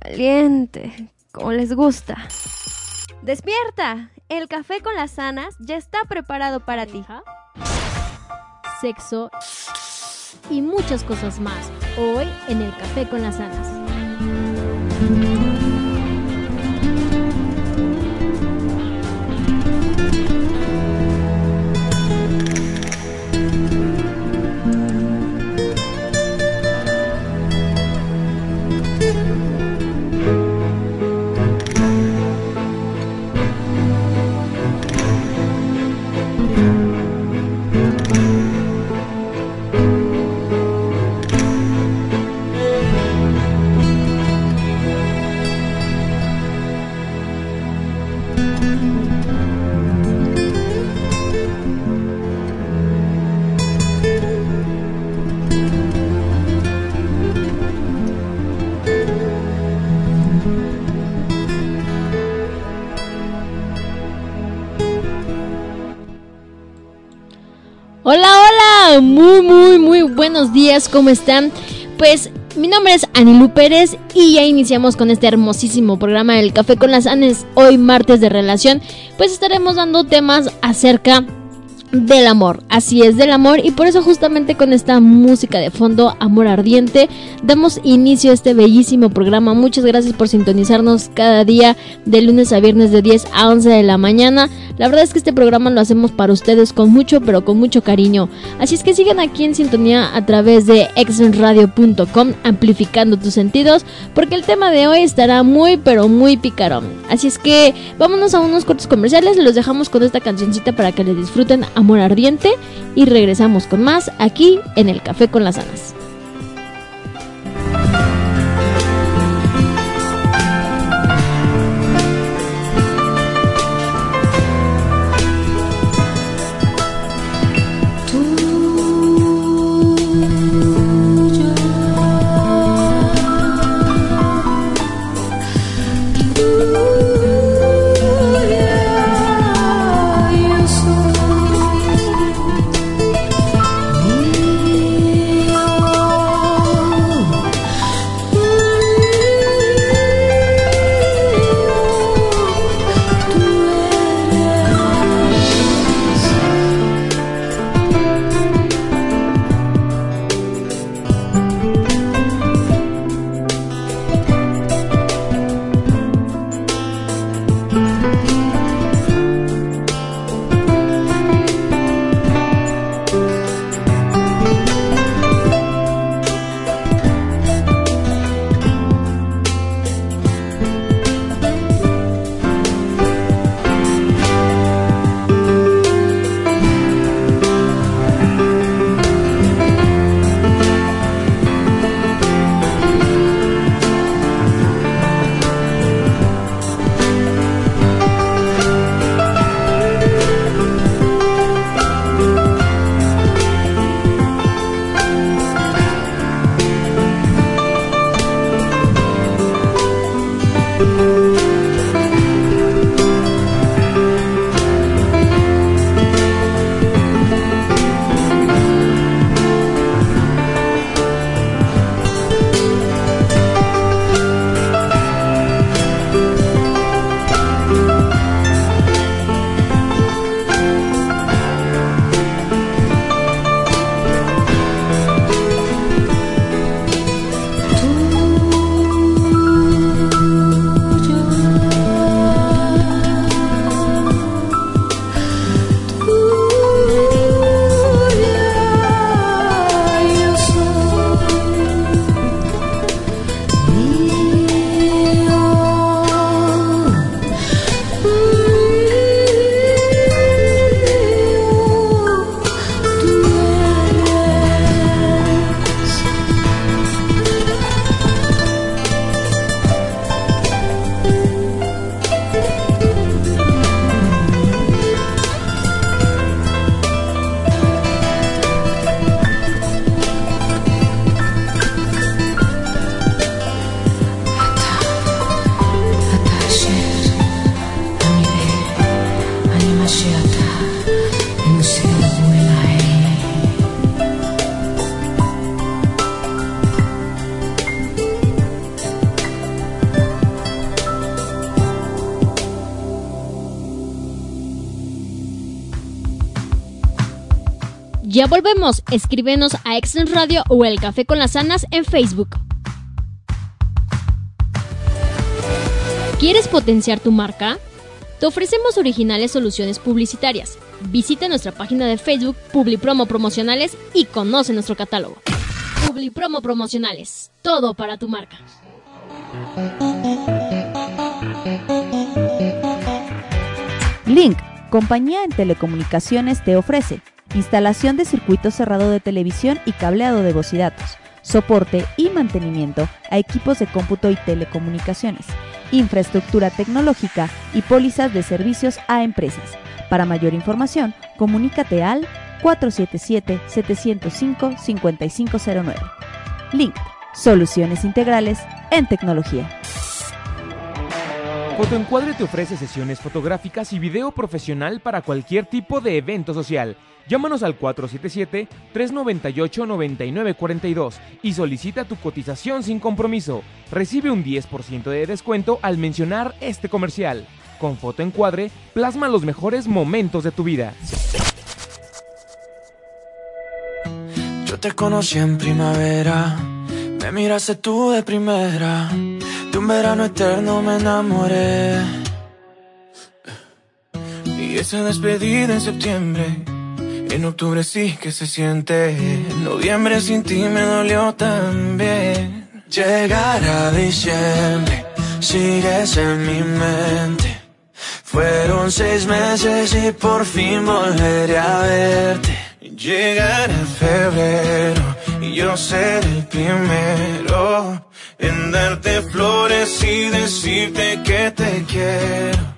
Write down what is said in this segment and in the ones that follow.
Caliente, como les gusta. Despierta, el café con las sanas ya está preparado para ti. Sexo y muchas cosas más hoy en el café con las sanas. Muy, muy, muy buenos días, ¿cómo están? Pues mi nombre es Anilu Pérez y ya iniciamos con este hermosísimo programa del Café con las Anes, hoy martes de relación, pues estaremos dando temas acerca del amor. Así es, del amor. Y por eso justamente con esta música de fondo, Amor Ardiente, damos inicio a este bellísimo programa. Muchas gracias por sintonizarnos cada día de lunes a viernes de 10 a 11 de la mañana. La verdad es que este programa lo hacemos para ustedes con mucho, pero con mucho cariño. Así es que sigan aquí en sintonía a través de exenradio.com, amplificando tus sentidos, porque el tema de hoy estará muy, pero muy picarón. Así es que vámonos a unos cortos comerciales, los dejamos con esta cancioncita para que le disfruten Amor Ardiente y regresamos con más aquí en el Café con las Anas. Ya volvemos. Escríbenos a Extend Radio o El Café con las Anas en Facebook. ¿Quieres potenciar tu marca? Te ofrecemos originales soluciones publicitarias. Visita nuestra página de Facebook Publipromo Promocionales y conoce nuestro catálogo. Publipromo Promocionales. Todo para tu marca. Link, compañía en telecomunicaciones, te ofrece instalación de circuito cerrado de televisión y cableado de voz y datos, soporte y mantenimiento a equipos de cómputo y telecomunicaciones, infraestructura tecnológica y pólizas de servicios a empresas. Para mayor información, comunícate al 477-705-5509. Link, soluciones integrales en tecnología. Fotoencuadre te ofrece sesiones fotográficas y video profesional para cualquier tipo de evento social. Llámanos al 477-398-9942 y solicita tu cotización sin compromiso. Recibe un 10% de descuento al mencionar este comercial. Con Fotoencuadre, plasma los mejores momentos de tu vida. Yo te conocí en primavera, me miraste tú de primera, de un verano eterno me enamoré. Y esa despedida en septiembre, en octubre sí que se siente, en noviembre sin ti me dolió también. Llegar a diciembre, sigues en mi mente. Fueron seis meses y por fin volveré a verte. Llegará febrero y yo seré el primero en darte flores y decirte que te quiero.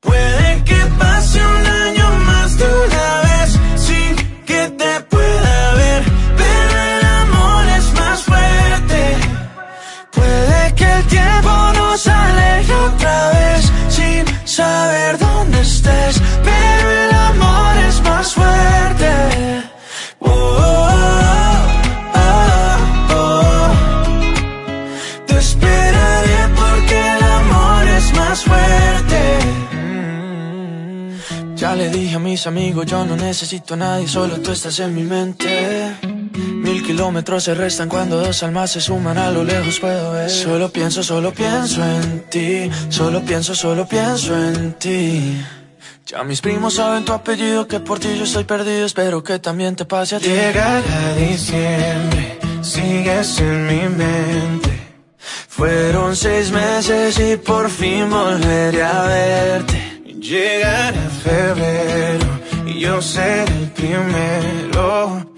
Puede que pase un año más de una vez saber dónde estés, pero el amor es más fuerte. Oh, oh, oh, oh. Te esperaré porque el amor es más fuerte. Ya le dije a mis amigos, yo no necesito a nadie, solo tú estás en mi mente. Mil kilómetros se restan cuando dos almas se suman a lo lejos puedo ver. Solo pienso, solo pienso en ti. Solo pienso, solo pienso en ti. Ya mis primos saben tu apellido, que por ti yo estoy perdido. Espero que también te pase a ti. Llegará diciembre, sigues en mi mente. Fueron seis meses y por fin volveré a verte. Llegará febrero y yo seré el primero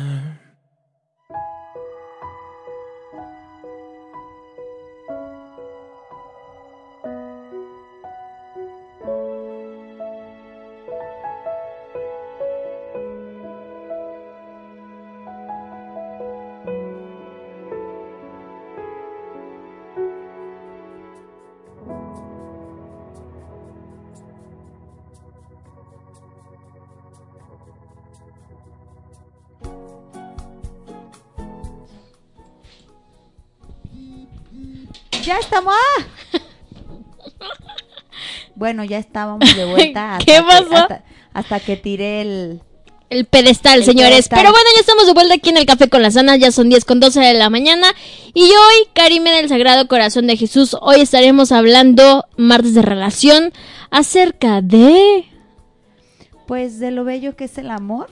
Ya estamos. ¡ah! Bueno, ya estábamos de vuelta. hasta ¿Qué que- pasó? hasta, hasta que tiré el. El pedestal, El señores. pedestal. Pero bueno, ya estamos de vuelta aquí en el Café con las Anas. Ya son 10 con 12 de la mañana. Y hoy, Karime del Sagrado Corazón de Jesús, hoy estaremos hablando, martes de relación, acerca de... Pues de lo bello que es el amor.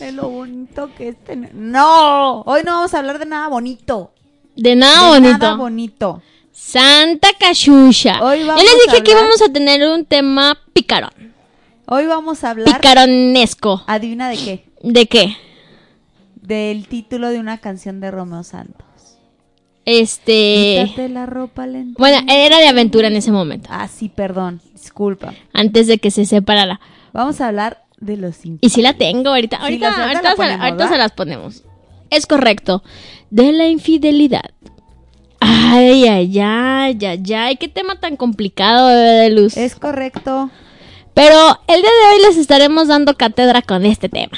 De lo bonito que es tener. ¡No! Hoy no vamos a hablar de nada bonito. De nada de bonito. Nada bonito. Santa Cachucha. Hoy Yo vamos les a dije que íbamos a tener un tema picarón. Hoy vamos a hablar. Picaronesco. Adivina de qué. ¿De qué? Del título de una canción de Romeo Santos. Este... Quítate la ropa lenta. Bueno, era de aventura en ese momento. Ah, sí, perdón. Disculpa. Antes de que se separara. Vamos a hablar de los Y si la tengo ahorita. Ahorita, ahorita se las ponemos. Es correcto. De la infidelidad. Ay, ay, ay, ay, ay. Qué tema tan complicado, bebé de luz. Es correcto. Pero el día de hoy les estaremos dando cátedra con este tema.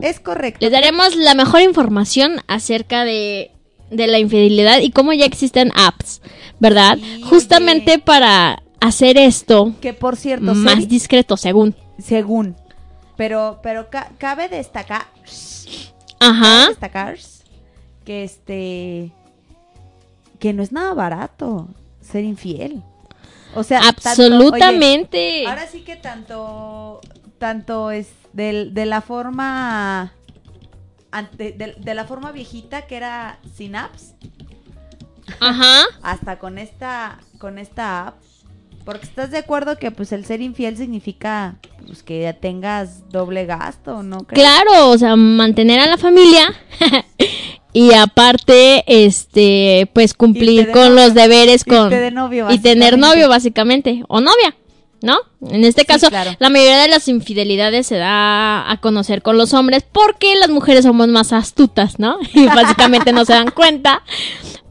Es correcto. Les daremos la mejor información acerca de, de la infidelidad y cómo ya existen apps, ¿verdad? Sí, Justamente oye. para hacer esto Que por cierto, más discreto, según. según. Pero, pero ca- cabe destacar, Ajá. destacar que este que no es nada barato ser infiel. O sea, tanto- Absolutamente. oye, ahora sí que tanto tanto es del- de, la forma ante- de, de la forma viejita que era sin apps Ajá. hasta con esta con esta app porque estás de acuerdo que pues el ser infiel significa pues que tengas doble gasto, ¿no? crees? Claro, o sea, mantener a la familia y aparte, este, pues cumplir con novio. los deberes con de novio, y tener novio básicamente o novia, ¿no? En este Sí, caso, claro. la mayoría de las infidelidades se da a conocer con los hombres porque las mujeres somos más astutas, ¿no? Y básicamente no se dan cuenta.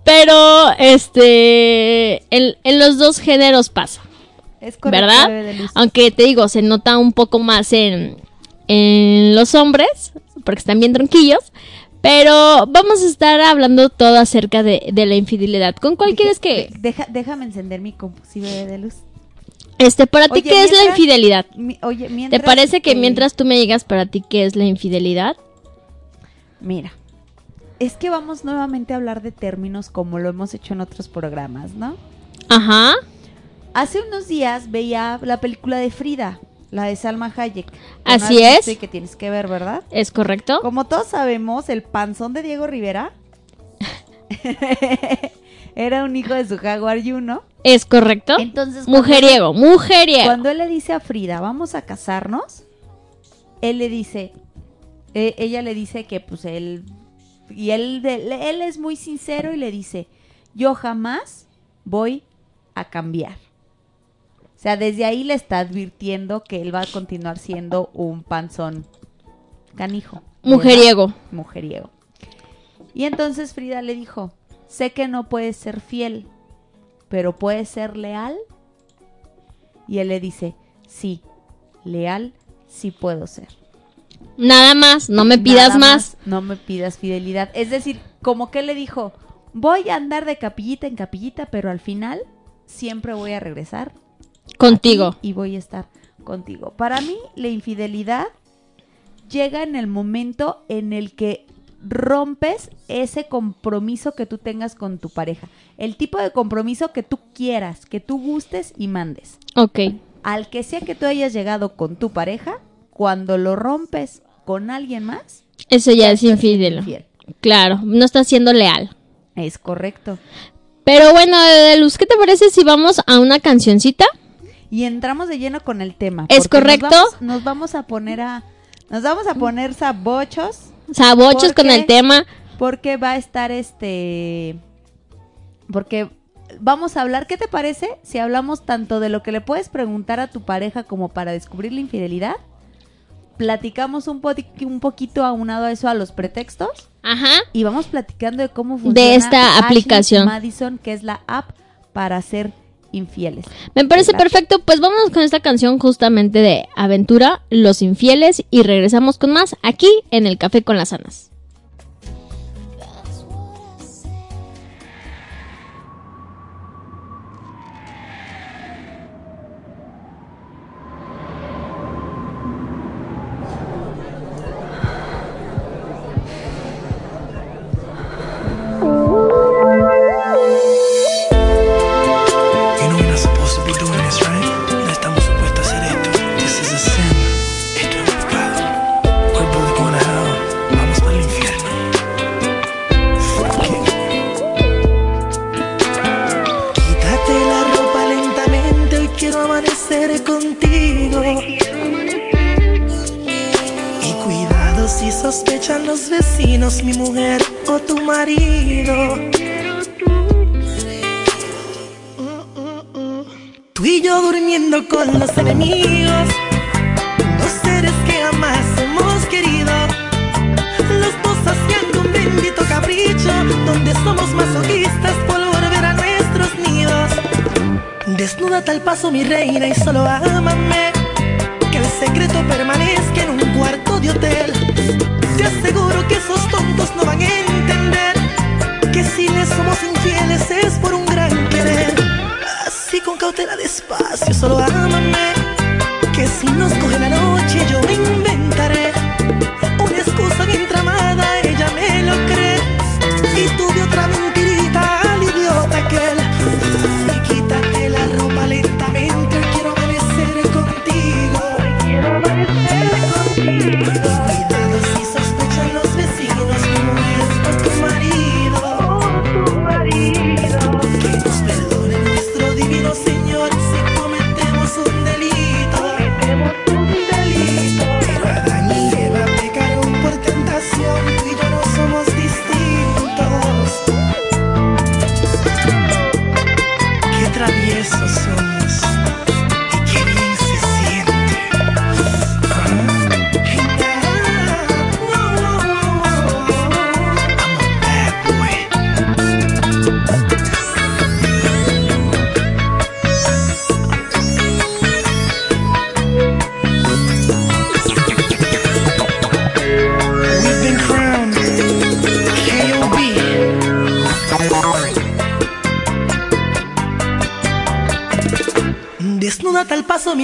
Pero, este, en, en los dos géneros pasa. Es correcto, ¿verdad? Aunque te digo, se nota un poco más en, en los hombres, porque están bien tronquillos. Pero vamos a estar hablando todo acerca de, de la infidelidad. ¿Con cuál quieres que...? De- deja- déjame encender mi bebé de luz. Este, para ti, ¿qué es la infidelidad? Mi- oye, ¿Te mientras, parece que eh, mientras tú me digas para ti qué es la infidelidad? Mira, es que vamos nuevamente a hablar de términos como lo hemos hecho en otros programas, ¿no? Ajá. Hace unos días veía la película de Frida, la de Salma Hayek. Así es. que tienes que ver, ¿verdad? ¿Es correcto? Como todos sabemos, el panzón de Diego Rivera era un hijo de su Jaguar Juno. ¿Es correcto? Entonces, Mujeriego, mujeriego. Cuando él le dice a Frida, vamos a casarnos, él le dice, eh, ella le dice que pues él, y él, él es muy sincero y le dice, yo jamás voy a cambiar. O sea, desde ahí le está advirtiendo que él va a continuar siendo un panzón canijo. Mujeriego. Mujeriego. Y entonces Frida le dijo, sé que no puedes ser fiel, pero puedes ser leal. Y él le dice, sí, leal sí puedo ser. Nada más, no me pidas Nada más. No me pidas fidelidad. Es decir, como que le dijo, voy a andar de capillita en capillita, pero al final siempre voy a regresar Contigo. y voy a estar contigo. Para mí, la infidelidad llega en el momento en el que rompes ese compromiso que tú tengas con tu pareja. El tipo de compromiso que tú quieras, que tú gustes y mandes. Ok. Al que sea que tú hayas llegado con tu pareja, cuando lo rompes con alguien más, Eso ya es infidel. infiel. Claro, no estás siendo leal. Es correcto. Pero bueno, de Luz, ¿qué te parece si vamos a una cancioncita? Y entramos de lleno con el tema. ¿Es correcto? Nos vamos, nos vamos a poner a. Nos vamos a poner sabochos. Sabochos ¿Por con el tema. Porque va a estar este. Porque vamos a hablar. ¿Qué te parece si hablamos tanto de lo que le puedes preguntar a tu pareja como para descubrir la infidelidad? Platicamos un, poti- un poquito aunado a eso a los pretextos. Ajá. Y vamos platicando de cómo funciona esta Ashley aplicación. Madison, que es la app para ser infieles. Me parece Claro. perfecto. Pues vámonos con esta canción justamente de Aventura, Los Infieles. Y regresamos con más aquí en el Café con las Anas. Sospechan los vecinos, mi mujer o tu marido. Tú y yo durmiendo con los enemigos, dos seres que jamás hemos querido, los dos haciendo un bendito capricho, donde somos masoquistas por volver a nuestros nidos. Desnúdate al paso, mi reina, y solo ámame, que el secreto permanezca en un cuarto de hotel. Te aseguro que esos tontos no van a entender que si les somos infieles es por un gran querer. Así con cautela despacio, solo ámame. Que si nos coge la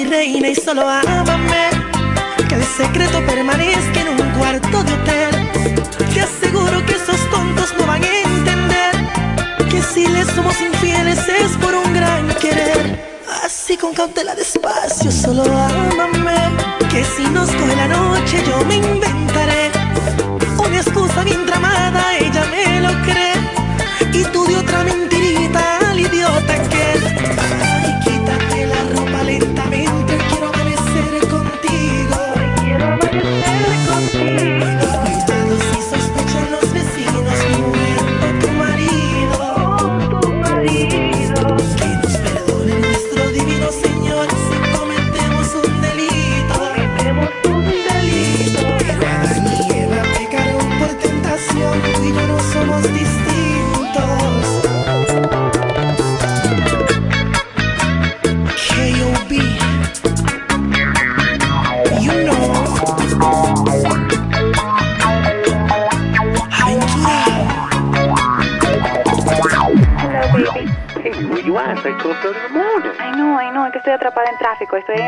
reina, y solo ámame. Que el secreto permanezca en un cuarto de hotel. Te aseguro que esos tontos no van a entender que si les somos infieles es por un gran querer. Así con cautela despacio, solo ámame. Que si nos coge la noche, yo me inventaré una excusa bien tramada, ella me lo cree. Y tú de otra mentirita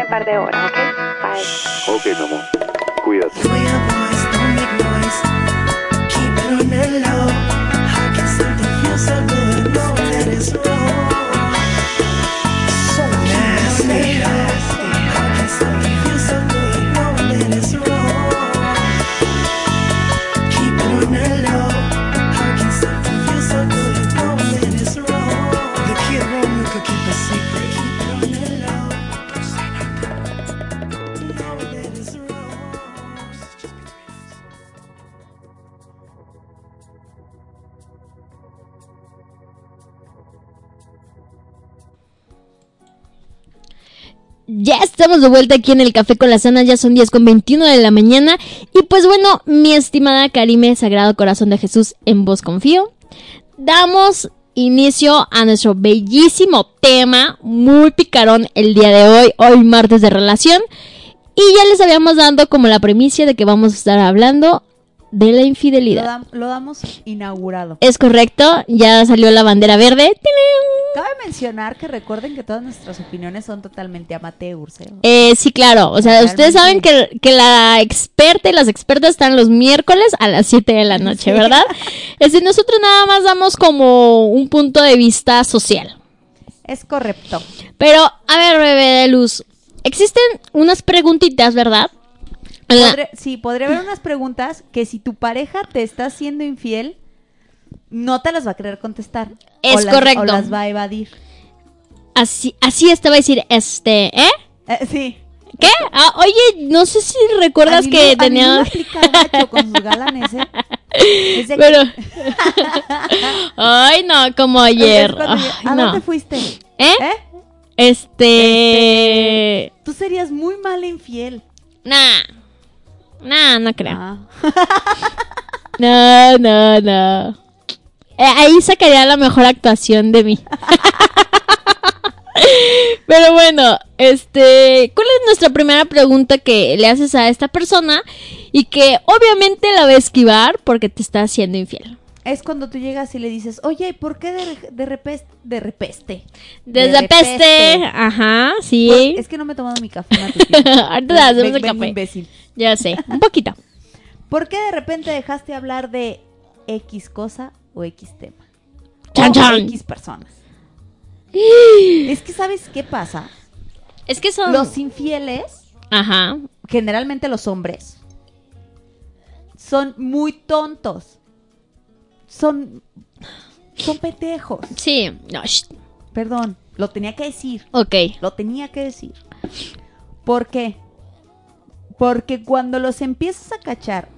un par de horas, ¿ok? Bye. Ok, mi amor. Estamos de vuelta aquí en el Café con la Sana, ya son 10 con 21 de la mañana. Y pues bueno, mi estimada Karime, Sagrado Corazón de Jesús, en vos confío. Damos inicio a nuestro bellísimo tema, muy picarón el día de hoy, hoy martes de relación. Y ya les habíamos dado como la premisa de que vamos a estar hablando de la Lo, infidelidad. dam- lo damos inaugurado. Es correcto, ya salió la bandera verde. ¡Tiling! Cabe mencionar que recuerden que todas nuestras opiniones son totalmente amateurs. ¿eh? Eh, sí, claro. O sea, Realmente. ustedes saben que, que la experta y las expertas están los miércoles a las 7 de la noche, ¿verdad? Es decir, nosotros nada más damos como un punto de vista social. Es correcto. Pero, a ver, bebé de luz, existen unas preguntitas, ¿verdad? Podré- sí, podría haber unas preguntas que si tu pareja te está siendo infiel, no te las va a querer contestar. Es o las- correcto. O las va a evadir. Así, así estaba a decir, este, ¿eh? Eh, sí. ¿Qué? Ah, oye, no sé si recuerdas que tenía... con sus galanes, ¿eh? Pero... Ay, no, como ayer. Ay, ¿A no. dónde fuiste? ¿Eh? ¿Eh? Este... Tú serías muy mal infiel. Nah. Nah, no creo. Ah. No, no, no. Eh, ahí sacaría la mejor actuación de mí. Pero bueno, este, ¿cuál es nuestra primera pregunta que le haces a esta persona y que obviamente la va a esquivar porque te está haciendo infiel? Es cuando tú llegas y le dices, oye, ¿y por qué de, de repeste? De repeste. Desde De peste, ajá, sí. Pues, es que no me he tomado mi café. Ahorita hacemos el café. imbécil. Ya sé, un poquito. ¿Por qué de repente dejaste hablar de X cosa o X tema? Chan, o chan. X personas. es que, ¿sabes qué pasa? Es que son... Los infieles, Ajá. generalmente los hombres, son muy tontos. Son. Son pendejos. Sí. No, Perdón, lo tenía que decir. ok. Lo tenía que decir. ¿Por qué? Porque cuando los empiezas a cachar,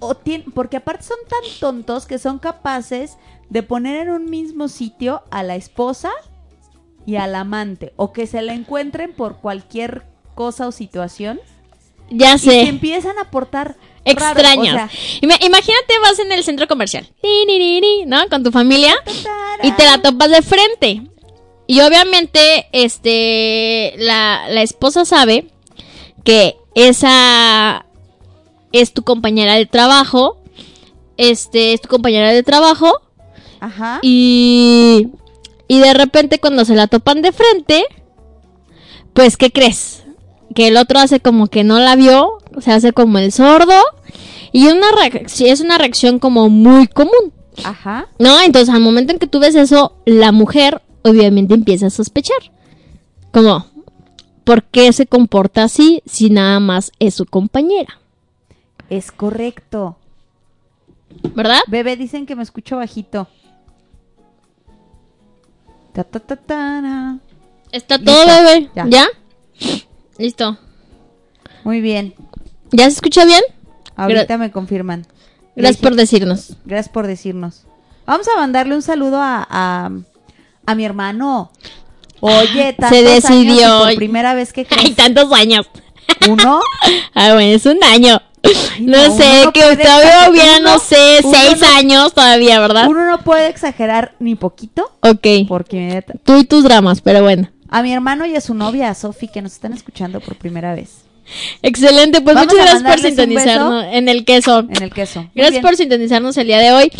o porque aparte son tan tontos que son capaces de poner en un mismo sitio a la esposa y al amante, o que se la encuentren por cualquier cosa o situación, Ya y sé. que empiezan a portar extrañas. Ima- imagínate, vas en el centro comercial, ¿no? Con tu familia y te la topas de frente. Y obviamente, este, la, la esposa sabe que esa es tu compañera de trabajo, este, es tu compañera de trabajo Ajá. y, y de repente cuando se la topan de frente, pues, ¿qué crees? Que el otro hace como que no la vio, se hace como el sordo. Y una es una reacción como muy común. Ajá. No, entonces al momento en que tú ves eso, la mujer obviamente empieza a sospechar. Como, ¿por qué se comporta así si nada más es su compañera? Es correcto. ¿Verdad? Bebé, dicen que me escucho bajito. Ta, ta, ta, tara. Está todo, bebé. ya. ¿Ya? Listo. Muy bien. ¿Ya se escucha bien? Ahorita me confirman. Gracias por decirnos. Gracias por decirnos. Vamos a mandarle un saludo a, a, a mi hermano. Oye, tantos Se decidió. años y por primera vez que Hay tantos años. uno. Ah, bueno, es un año. No, no, sé, no que exagerar- hubiera, no sé, seis no- años todavía, ¿verdad? Uno no puede exagerar ni poquito Ok. porque Tú y tus dramas, pero bueno. a mi hermano y a su novia, a Sofi, que nos están escuchando por primera vez Excelente, pues Vamos muchas gracias por sintonizarnos en el queso. en el queso. Muy Gracias bien. por sintonizarnos el día de hoy.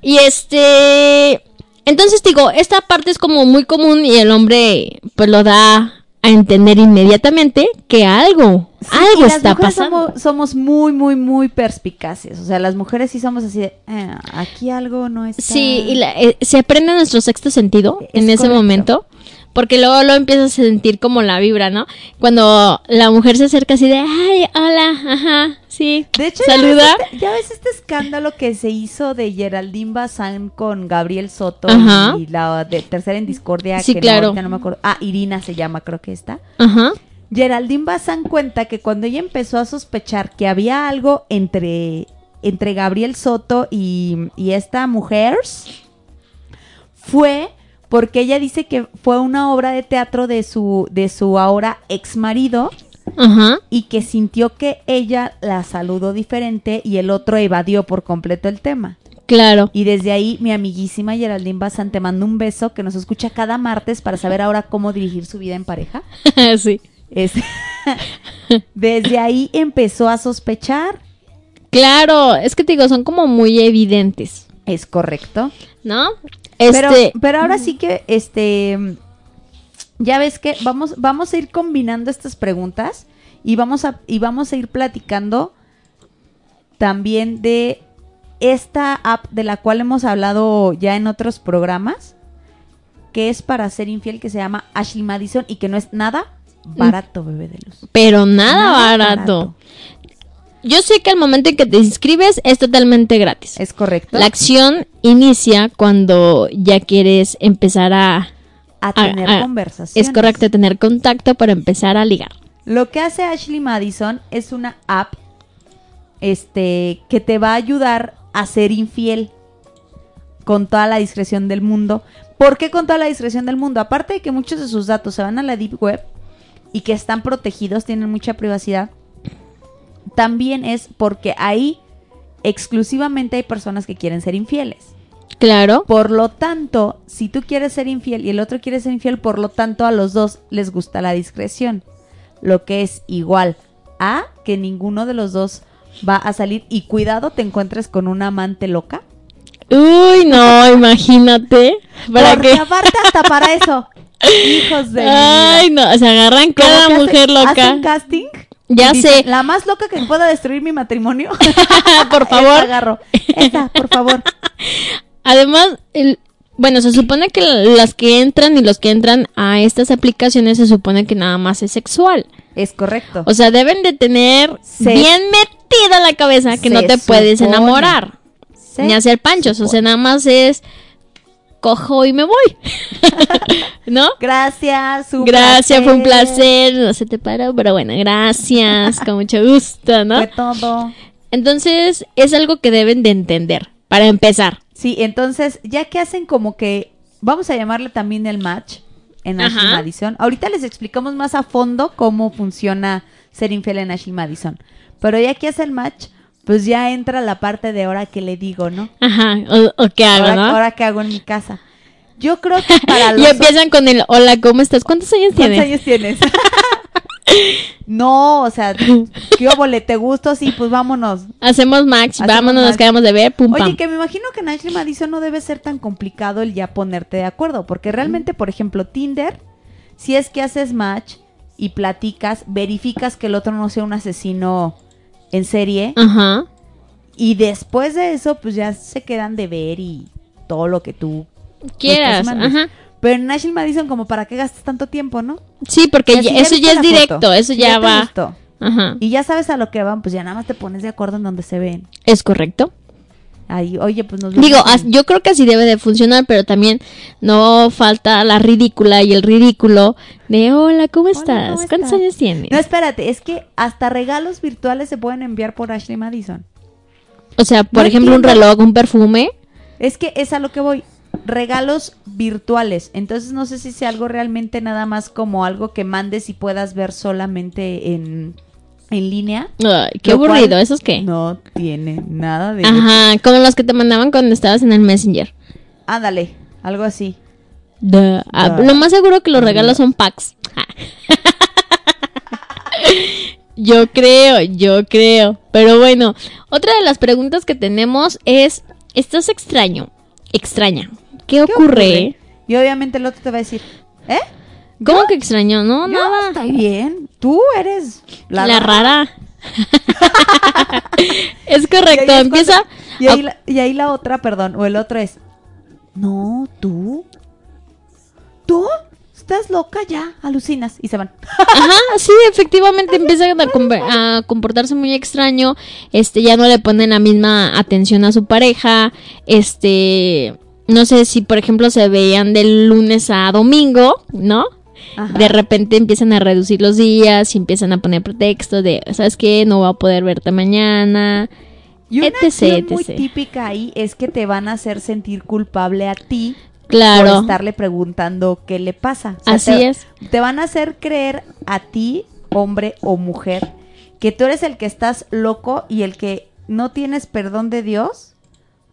Y este. Entonces digo, esta parte es como muy común y el hombre pues lo da a entender inmediatamente que algo, Sí, algo las está pasando. Somos, somos muy, muy, muy perspicaces. O sea, las mujeres sí somos así de, "Eh, aquí algo no está. Sí, y la- eh, se aprende nuestro sexto sentido Es en ese momento. Porque luego lo empiezas a sentir como la vibra, ¿no? Cuando la mujer se acerca así de, ay, hola, ajá, sí. De hecho, ya saluda. ves, este, ya ves este escándalo que se hizo de Geraldine Bazán con Gabriel Soto Ajá. y la de tercera en discordia. Sí, que claro. no me acuerdo. Ah, Irina se llama, creo que está. Ajá. Geraldine Bazán cuenta que cuando ella empezó a sospechar que había algo entre, entre Gabriel Soto y, y esta mujer, fue porque ella dice que fue una obra de teatro de su, de su ahora ex marido Ajá. y que sintió que ella la saludó diferente y el otro evadió por completo el tema. Claro. Y desde ahí mi amiguísima Geraldine Bazán te manda un beso que nos escucha cada martes para saber ahora cómo dirigir su vida en pareja. sí. Es- desde ahí empezó a sospechar. Claro, es que te digo, son como muy evidentes, Es correcto. ¿no? Pero, Este, pero ahora sí que, este, ya ves que vamos, vamos a ir combinando estas preguntas y vamos a, y vamos a ir platicando también de esta app de la cual hemos hablado ya en otros programas, que es para ser infiel, que se llama Ashley Madison y que no es nada barato, bebé de luz. pero nada, Nada barato. Yo sé que al momento en que te inscribes es totalmente gratis. Es correcto. La acción inicia cuando ya quieres empezar a... a tener a- a- conversaciones. Es correcto, tener contacto para empezar a ligar. Lo que hace Ashley Madison es una app este que te va a ayudar a ser infiel con toda la discreción del mundo. ¿Por qué con toda la discreción del mundo? Aparte de que muchos de sus datos se van a la deep web y que están protegidos, tienen mucha privacidad, también es porque ahí exclusivamente hay personas que quieren ser infieles. Claro. Por lo tanto, si tú quieres ser infiel y el otro quiere ser infiel, por lo tanto a los dos les gusta la discreción. Lo que es igual a que ninguno de los dos va a salir y cuidado te encuentres con una amante loca. Uy, no, imagínate. ¿Para Porque qué? aparte hasta para eso. Hijos de Ay, no, se agarran cada hace- mujer loca. hacen casting. Ya sé. La más loca que pueda destruir mi matrimonio. Por Esta favor. agarro. Esta, por favor. Además, el, bueno, se supone que las que entran y los que entran a estas aplicaciones se supone que nada más es sexual. Es correcto. O sea, deben de tener Se- bien metida la cabeza que no te puedes supone. enamorar. Se Ni hacer panchos. O sea, nada más es cojo y me voy. ¿No? Gracias. un Gracias, fue un placer. No se te paró, pero bueno, gracias. Con mucho gusto, ¿no? Fue todo. Entonces, es algo que deben de entender. Para empezar. Sí, entonces, ya que hacen como que, vamos a llamarle también el match en Ashley Ajá. Madison. Ahorita les explicamos más a fondo cómo funciona ser infiel en Ashley Madison. Pero ya que hace el match, pues ya entra la parte de ahora que le digo, ¿no? Ajá. O, o qué hago, ahora, ¿no? ahora qué hago en mi casa. Yo creo que para los Y empiezan con el hola, ¿cómo estás? ¿Cuántos años ¿Cuántos tienes? años tienes? no, o sea, ¿qué óvole? ¿Te gusto? Sí, pues vámonos. Hacemos match, Hacemos vámonos, nos quedamos de ver, pum, Oye, pam. que me imagino que en Ashley Madison no debe ser tan complicado el ya ponerte de acuerdo, porque realmente, por ejemplo, Tinder, si es que haces match y platicas, verificas que el otro no sea un asesino en serie Ajá. y después de eso pues ya se quedan de ver y todo lo que tú Quieras, ajá. Pero en Ashley Madison como para qué gastas tanto tiempo, ¿no? Sí, porque Ya, ya- ya eso ya es directo, foto, eso ya, te va. Ajá. Y ya sabes a lo que van, pues ya nada más te pones de acuerdo en donde se ven. Es correcto. Ahí, oye, pues nos Digo, yo creo que así debe de funcionar, pero también no falta la ridícula y el ridículo de hola, ¿cómo estás? ¿cómo ¿Cuántos estás?" años tienes? No, espérate, es que hasta regalos virtuales se pueden enviar por Ashley Madison. O sea, por no ejemplo, un reloj, un perfume. Es que es a lo que voy. Regalos virtuales. Entonces no sé si sea algo realmente nada más como algo que mandes y puedas ver solamente en, en línea. Ay, qué aburrido, ¿eso es qué? No tiene nada de... Ajá, como los que te mandaban cuando estabas en el Messenger. Ándale, algo así. Duh. Ah, Duh. lo más seguro que los regalos son packs. Yo creo, yo creo. Pero bueno, otra de las preguntas que tenemos es, ¿estás extraño? Extraña. ¿Qué, ¿Qué ocurre? Y obviamente el otro te va a decir, ¿eh? ¿Cómo que extraño? No, Yo nada. estoy bien. Tú eres La, la, rara. es correcto, empieza... y, ahí la, y ahí la otra, perdón, o el otro es, no, tú, tú, estás loca ya, alucinas y se van. Ajá, sí, efectivamente empiezan a, a comportarse muy extraño, este, ya no le ponen la misma atención a su pareja, este, no sé si por ejemplo se veían de lunes a domingo, ¿no? Ajá. De repente empiezan a reducir los días y empiezan a poner pretextos de, ¿sabes qué? No voy a poder verte mañana. Y una etc, muy etc.. típica ahí es que te van a hacer sentir culpable a ti Claro, por estarle preguntando qué le pasa. O sea, así te, es. Te van a hacer creer a ti, hombre o mujer, que tú eres el que estás loco y el que no tienes perdón de Dios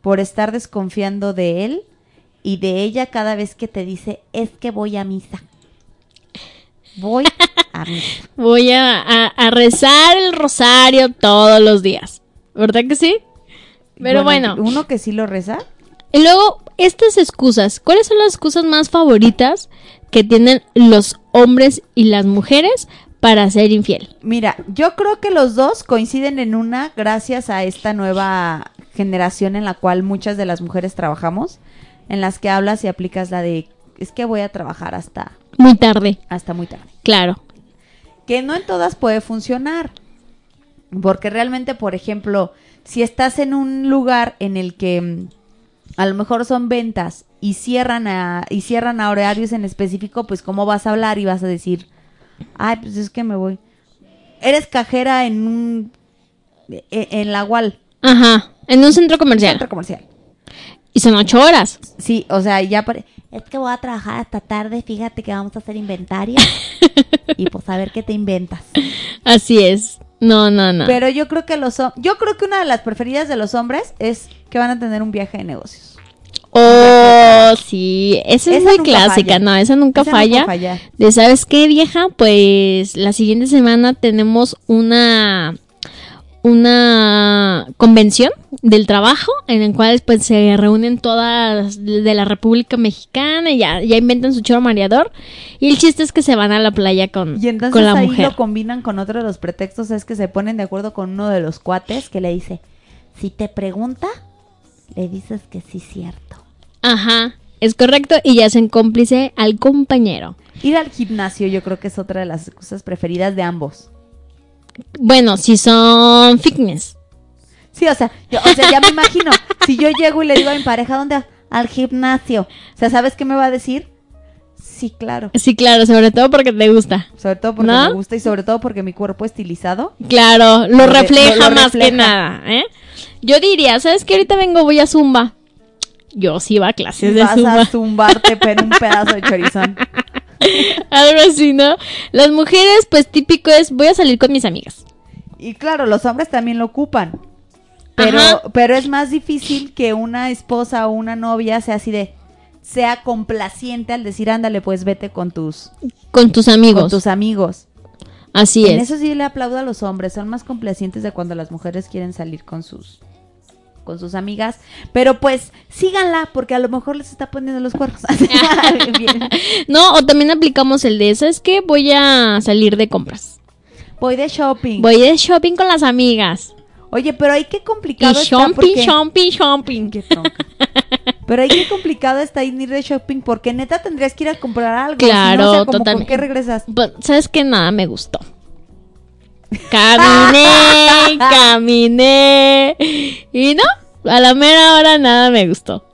por estar desconfiando de él y de ella cada vez que te dice, es que voy a misa. Voy a. Voy a, a- a rezar el rosario todos los días. ¿Verdad que sí? Pero bueno. Uno que sí lo reza. Y luego, estas excusas. ¿Cuáles son las excusas más favoritas que tienen los hombres y las mujeres para ser infiel? Mira, yo creo que los dos coinciden en una gracias a esta nueva generación en la cual muchas de las mujeres trabajamos, en las que hablas y aplicas la de es que voy a trabajar hasta Muy tarde, hasta muy tarde. claro. Que no en todas puede funcionar. Porque realmente, por ejemplo, si estás en un lugar en el que mm, a lo mejor son ventas y cierran a, y cierran a horarios en específico, pues cómo vas a hablar y vas a decir, ay, pues es que me voy. Eres cajera en un e- en la UAL, Ajá, en un centro comercial. centro comercial. Y son ocho horas. Sí, o sea, ya pare- es que voy a trabajar hasta tarde, fíjate que vamos a hacer inventario y pues a ver qué te inventas. Así es. No, no, no. Pero yo creo que los yo creo que una de las preferidas de los hombres es que van a tener un viaje de negocios. Oh, sí. Esa es Esa muy nunca clásica. falla. No, esa nunca Esa nunca falla. falla. De, ¿sabes qué, vieja? Pues la siguiente semana tenemos una una convención del trabajo en el cual pues se reúnen todas de la República Mexicana y ya, ya inventan su choro mareador y el chiste es que se van a la playa con, Y entonces con la ahí mujer. lo combinan con otro de los pretextos es que se ponen de acuerdo con uno de los cuates que le dice, si te pregunta, le dices que sí cierto. Ajá, es correcto y ya hacen cómplice al compañero. Ir al gimnasio yo creo que es otra de las cosas preferidas de ambos. Bueno, si son fitness. Sí, o sea, yo, o sea, ya me imagino, si yo llego y le digo a mi pareja, ¿dónde? Al gimnasio. O sea, ¿sabes qué me va a decir? Sí, claro. Sí, claro, sobre todo porque te gusta. Sobre todo porque ¿No? me gusta y sobre todo porque mi cuerpo estilizado. Claro, lo Lo re- refleja lo- lo más que nada, ¿eh? Yo diría, ¿sabes qué? Ahorita vengo, voy a Zumba. Yo sí iba a clases de vas Zumba. a zumbarte, pero un pedazo de chorizón. Algo así, ¿no? Las mujeres, pues típico es, voy a salir con mis amigas. Y claro, los hombres también lo ocupan. Pero, Ajá. pero es más difícil que una esposa o una novia sea así de sea complaciente al decir, ándale, pues vete con tus, Con tus amigos. con tus amigos. Así en es. eso sí le aplaudo a los hombres, son más complacientes de cuando las mujeres quieren salir con sus con sus amigas. Pero pues síganla porque a lo mejor les está poniendo los cuernos. No, o también aplicamos el de, ¿sabes qué? Voy a salir de compras. Voy de shopping. Voy de shopping con las amigas. Oye, pero hay que Y complicado está shopping, porque... shopping, shopping. Qué. Pero hay que complicado está ir de shopping porque neta tendrías que ir a comprar algo. Claro, si no, o sea, como, totalmente. ¿Con qué regresas? But, ¿Sabes qué? Nada me gustó. Caminé, caminé. Y no, a la mera hora nada me gustó.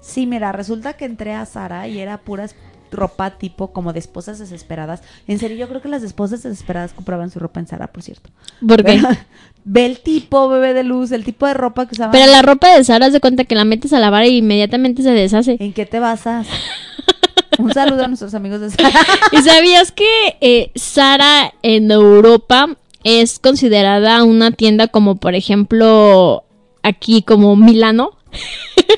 Sí, mira, resulta que entré a Sara y era puras ropa tipo como de esposas desesperadas. En serio, yo creo que las esposas desesperadas compraban su ropa en Sara, por cierto. Porque Ve el tipo, bebé de luz, el tipo de ropa que usaban. Pero la ropa de Sara, haz de cuenta que la metes a lavar y inmediatamente se deshace. ¿En qué te basas? Un saludo a nuestros amigos de Sara. ¿Y sabías que eh, Sara en Europa es considerada una tienda como, por ejemplo, aquí como Milano?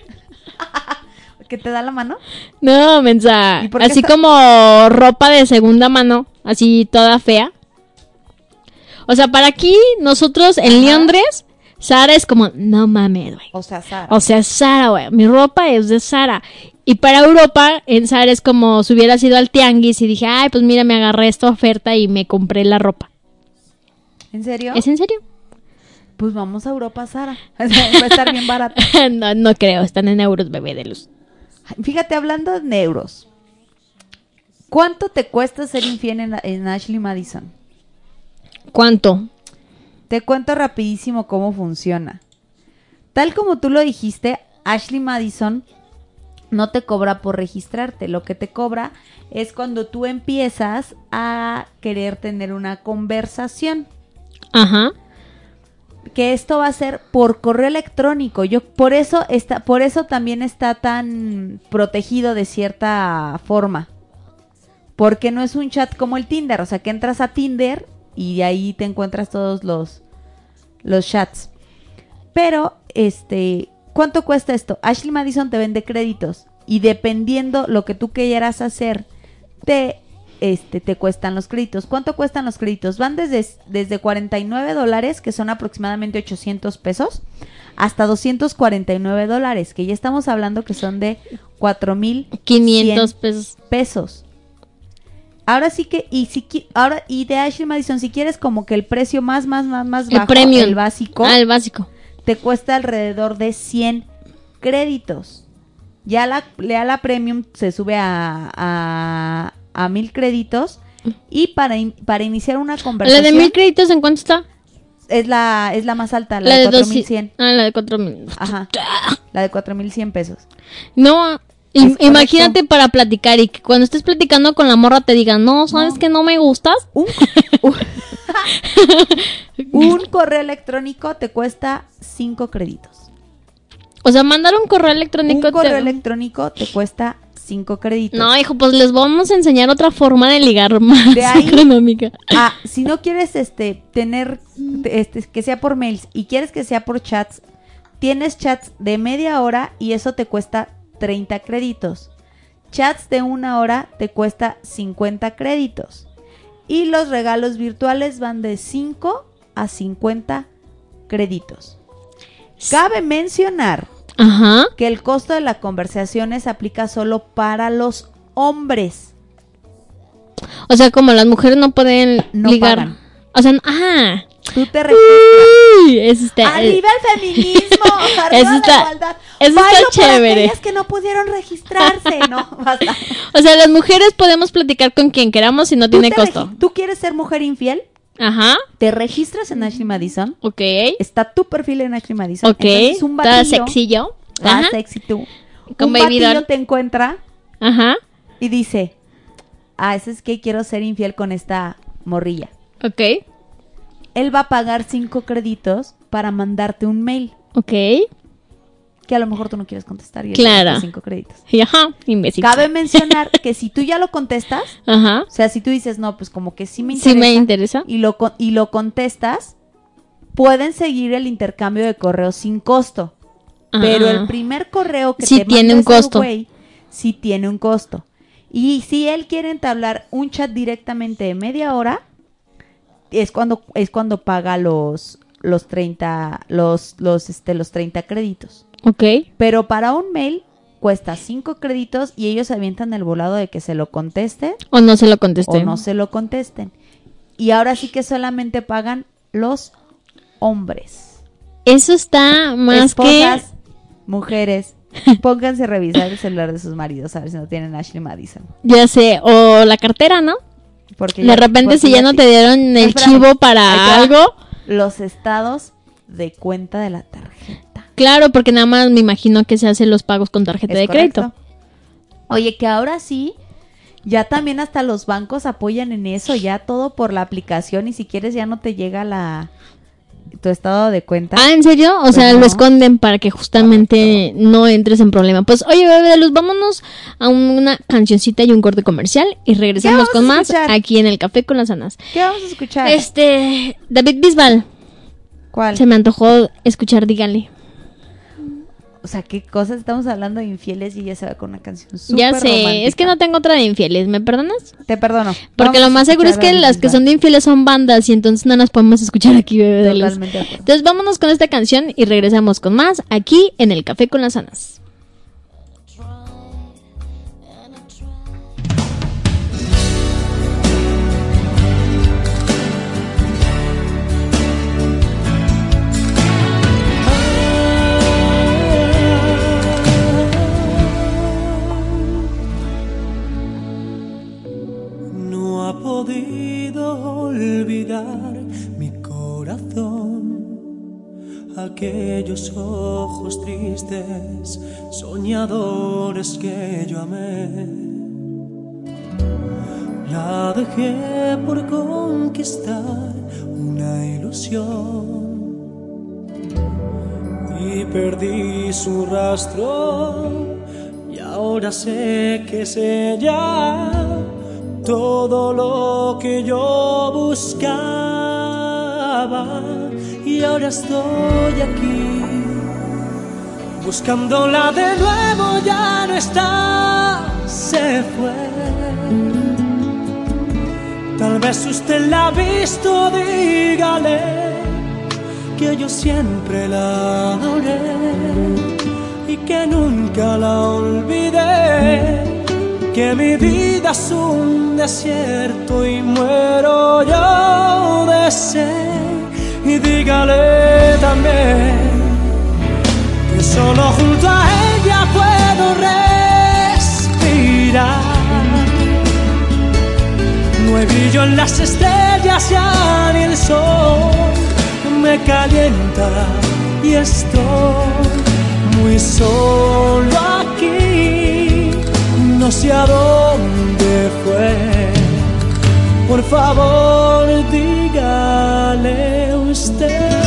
¿Que te da la mano? No, mensa. ¿Y por qué Así está- como ropa de segunda mano, así toda fea. O sea, para aquí, nosotros en Ajá. Londres, Sara es como, no mames, güey. O sea, Sara. O sea, Sara, güey. Mi ropa es de Sara. Y para Europa, en Sara es como si hubiera sido al tianguis y dije, ay, pues mira, me agarré esta oferta y me compré la ropa. ¿En serio? ¿Es en serio? Pues vamos a Europa, Sara. Va a estar bien barato. no, no creo, están en euros, bebé de luz. Fíjate, hablando de euros. ¿Cuánto te cuesta ser infiel en, en Ashley Madison? ¿Cuánto? Te cuento rapidísimo cómo funciona. Tal como tú lo dijiste, Ashley Madison no te cobra por registrarte. Lo que te cobra es cuando tú empiezas a querer tener una conversación. Ajá. Que esto va a ser por correo electrónico. Yo por eso está, por eso también está tan protegido de cierta forma. Porque no es un chat como el Tinder. O sea, que entras a Tinder y ahí te encuentras todos los, los chats. Pero, este, ¿cuánto cuesta esto? Ashley Madison te vende créditos. Y dependiendo lo que tú quieras hacer, te, este, te cuestan los créditos. ¿Cuánto cuestan los créditos? Van desde, desde 49 dólares, que son aproximadamente 800 pesos, hasta 249 dólares, que ya estamos hablando que son de 4,500 500 pesos. pesos. Ahora sí que, y si ahora, y de Ashley Madison, si quieres como que el precio más, más, más, más El bajo, premium. el básico, Ah, el básico. te cuesta alrededor de 100 créditos. Ya la, ya la premium se sube a, a, a mil créditos. Y para, in- para iniciar una ¿La conversación de mil créditos en cuánto está? es la, es la más alta, la, La de de 4100. 200. Ah, la de 4000. Ajá. La de 4100 pesos. No, correcto. imagínate para platicar y que cuando estés platicando con la morra te digan, no, ¿sabes No. que no me gustas? Un, un- un correo electrónico te cuesta 5 créditos. O sea, mandar un correo electrónico. Un correo te- electrónico te cuesta 5 créditos. No, hijo, pues les vamos a enseñar otra forma de ligar más De ahí- económica. Ah, si no quieres este tener este que sea por mails y quieres que sea por chats, tienes chats de media hora y eso te cuesta 30 créditos. Chats de una hora te cuesta 50 créditos. Y los regalos virtuales van de 5 a 50 créditos. Cabe mencionar Ajá. que el costo de la conversación se aplica solo para los hombres. O sea, como las mujeres no pueden No ligar. pagan. O sea, ah. Tú te registras. Eso está. ¡Arriba el feminismo! ¡Arriba Eso la está- igualdad! eso está Bailo por chévere. aquellas que no pudieron registrarse, ¿no? Basta. O sea, las mujeres podemos platicar con quien queramos y no ¿Tú, tiene costo. ¿Tú quieres ser mujer infiel? Ajá. Te registras en Ashley Madison. Ok. Está tu perfil en Ashley Madison. Ok. Entonces, un Toda batillo, sexy yo. toda Ajá. sexy tú. Con un baby doll. te encuentra Ajá. y dice, ah, ese es que quiero ser infiel con esta morrilla. Ok. Él va a pagar cinco créditos para mandarte un mail Ok. Que a lo mejor tú no quieres contestar. Y Claro. cinco créditos. Y ajá, imbécil. Cabe mencionar que si tú ya lo contestas, Ajá. o sea, si tú dices, no, pues como que sí me Sí interesa, me interesa. Y, lo, y lo contestas, pueden seguir el intercambio de correos sin costo. Pero Ah. el primer correo que Sí te tiene un costo. güey, sí tiene un costo. Y si él quiere entablar un chat directamente de media hora, es cuando, es cuando paga los, los 30, los, los, este, los 30 créditos. Ok. Pero para un mail cuesta 5 créditos y ellos avientan el volado de que se lo contesten O no se lo contesté. o no se lo contesten. Y ahora sí que solamente pagan los hombres. Eso está más Esposas, mujeres, pónganse a revisar el celular de sus maridos a ver si no tienen Ashley Madison. que, ya sé, o la cartera, ¿no? Porque De ya- repente porque si ya no te dieron el chivo para algo. Los estados de cuenta de la tarjeta. Claro, porque nada más me imagino que se hacen los pagos con tarjeta Es de correcto. crédito. Oye, que ahora sí, ya también hasta los bancos apoyan en eso, ya todo por la aplicación y si quieres ya no te llega la tu estado de cuenta. Ah, ¿en serio? O sea, Pues lo no. esconden para que justamente no entres en problema. Pues, oye, bebé de luz, vámonos a una cancioncita y un corte comercial y regresamos con más aquí en el Café con las Anas. ¿Qué vamos a escuchar? Este, David Bisbal, ¿Cuál? se me antojó escuchar Dígale. O sea, qué cosas estamos hablando de infieles y ya se va con una canción Ya súper sé, romántica. es que no tengo otra de infieles, ¿me perdonas? Te perdono. Porque Vamos lo más seguro es que las que son de infieles son bandas y entonces no las podemos escuchar aquí, bebé de luz. Totalmente. Entonces vámonos con esta canción y regresamos con más aquí en el Café con las Anas. Podido olvidar mi corazón. Aquellos ojos tristes, soñadores que yo amé. La dejé por conquistar una ilusión. Y perdí su rastro y ahora sé que es ella todo lo que yo buscaba y ahora estoy aquí. Buscándola de nuevo ya no está se fue. Tal vez usted la ha visto dígale que yo siempre la adoré y que nunca la olvidé que mi vida es un desierto y muero yo de sed. Y dígale también que solo junto a ella puedo respirar. No hay brillo en las estrellas ya ni el sol me calienta y estoy muy solo no sé a dónde fue. Por favor, dígale usted.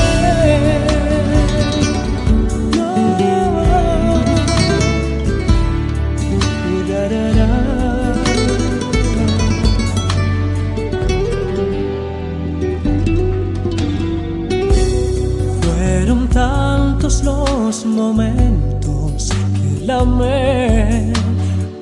Fueron tantos los momentos que la amé,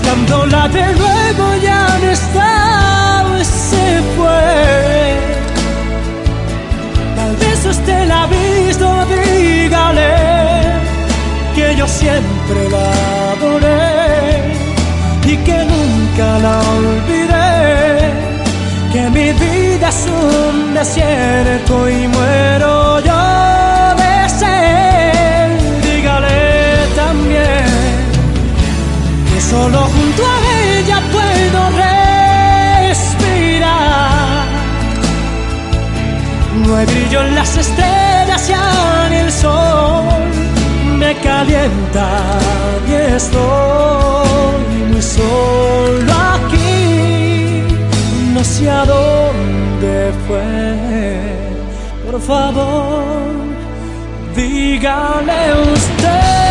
buscándola de nuevo ya no está se fue. Tal vez usted la ha visto dígale que yo siempre la adoré y que nunca la olvidé que mi vida es un desierto y muero No hay brillo en las estrellas ya ni el sol me calienta y estoy muy solo aquí. hacia dónde fue. Por favor, dígale usted.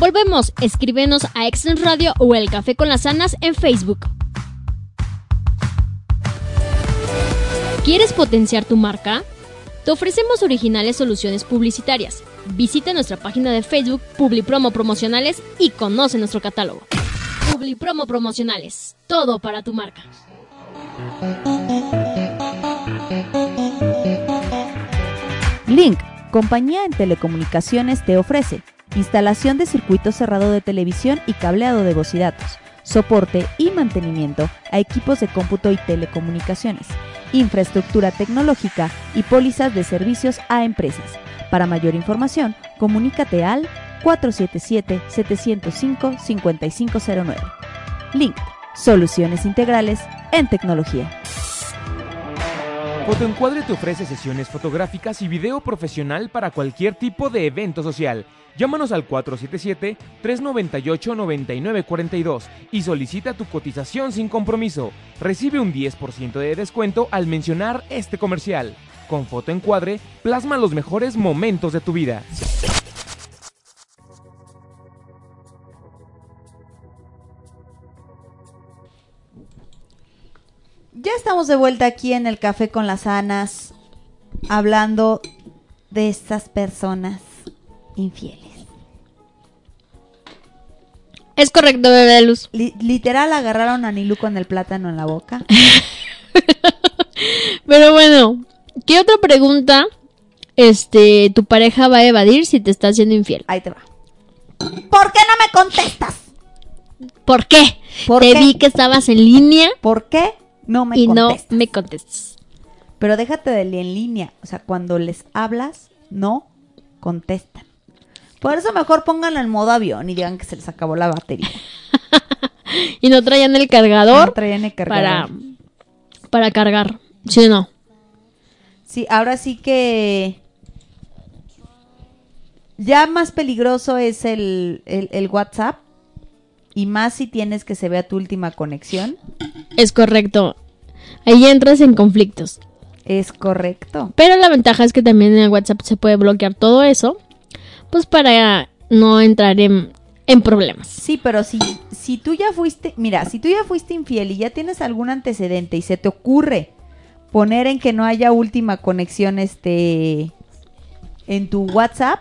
Volvemos. Escríbenos a Extens Radio o El Café con las Anas en Facebook. ¿Quieres potenciar tu marca? Te ofrecemos originales soluciones publicitarias. Visita nuestra página de Facebook Publipromo Promocionales y conoce nuestro catálogo. Publipromo Promocionales. Todo para tu marca. Link, compañía en telecomunicaciones, te ofrece instalación de circuito cerrado de televisión y cableado de voz y datos, soporte y mantenimiento a equipos de cómputo y telecomunicaciones, infraestructura tecnológica y pólizas de servicios a empresas. Para mayor información, comunícate al 477-705-5509. Link, soluciones integrales en tecnología. Fotoencuadre te ofrece sesiones fotográficas y video profesional para cualquier tipo de evento social. Llámanos al 477-398-9942 y solicita tu cotización sin compromiso. Recibe un 10% de descuento al mencionar este comercial. Con Fotoencuadre, plasma los mejores momentos de tu vida. Ya estamos de vuelta aquí en el Café con las Anas, hablando de estas personas infieles. Es correcto, bebé de luz. Li- literal agarraron a Nilu con el plátano en la boca. Pero bueno, ¿qué otra pregunta este tu pareja va a evadir si te está haciendo infiel? Ahí te va. ¿Por qué no me contestas? ¿Por qué? ¿Por te qué? vi que estabas en línea ¿Por qué no me y contestas? no me contestas. Pero déjate de en línea. O sea, cuando les hablas, no contestan. Por eso mejor pónganlo en modo avión y digan que se les acabó la batería. Y no traían el cargador No traían el para, cargador. para cargar. ¿Sí o no? Sí, ahora sí que ya más peligroso es el, el- el WhatsApp. Y más si tienes que se vea tu última conexión. Es correcto. Ahí entras en conflictos. Es correcto. Pero la ventaja es que también en el WhatsApp se puede bloquear todo eso. Pues para no entrar en, en problemas. Sí, pero si, si tú ya fuiste, mira, si tú ya fuiste infiel y ya tienes algún antecedente y se te ocurre poner en que no haya última conexión este en tu WhatsApp,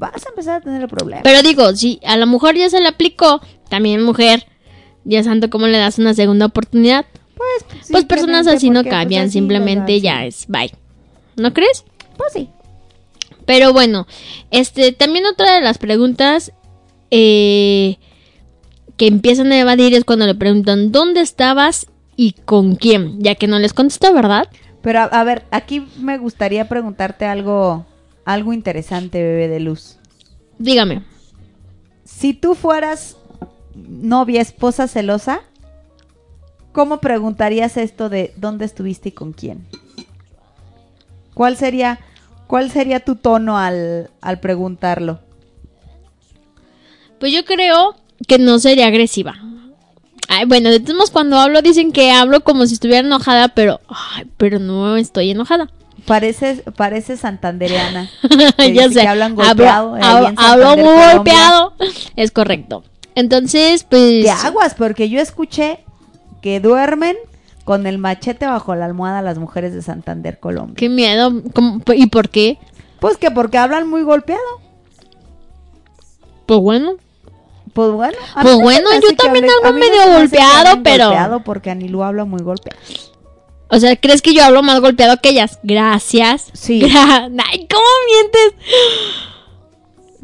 vas a empezar a tener problemas. Pero digo, si a la mujer ya se le aplicó, también mujer, ya santo, ¿cómo le das una segunda oportunidad? pues, Pues personas así no pues, cambian, así simplemente ya es bye. ¿No crees? Pues sí. Pero bueno, este, también otra de las preguntas eh, que empiezan a evadir es cuando le preguntan ¿dónde estabas y con quién? Ya que no les contestó, ¿verdad? Pero a, a ver, aquí me gustaría preguntarte algo algo interesante, bebé de luz. Dígame. Si tú fueras novia, esposa celosa, ¿cómo preguntarías esto de dónde estuviste y con quién? ¿Cuál sería, cuál sería tu tono al, al preguntarlo? Pues yo creo que no sería agresiva. Ay, bueno, de todos modos, cuando hablo dicen que hablo como si estuviera enojada, pero, ay, pero no estoy enojada. Pareces, parece santandereana. ya sé, que hablan golpeado. hablo- muy Colombia. golpeado. Es correcto. Entonces, pues... De aguas, porque yo escuché que duermen con el machete bajo la almohada las mujeres de Santander, Colombia. Qué miedo. ¿Cómo- ¿Y por qué? Pues que porque hablan muy golpeado. Pues bueno. Pues bueno. Pues bueno, yo también hablo medio golpeado, pero- golpeado porque Anilú habla muy golpeado. O sea, ¿crees que yo hablo más golpeado que ellas? Gracias. Sí. Gra- Ay, ¿cómo mientes?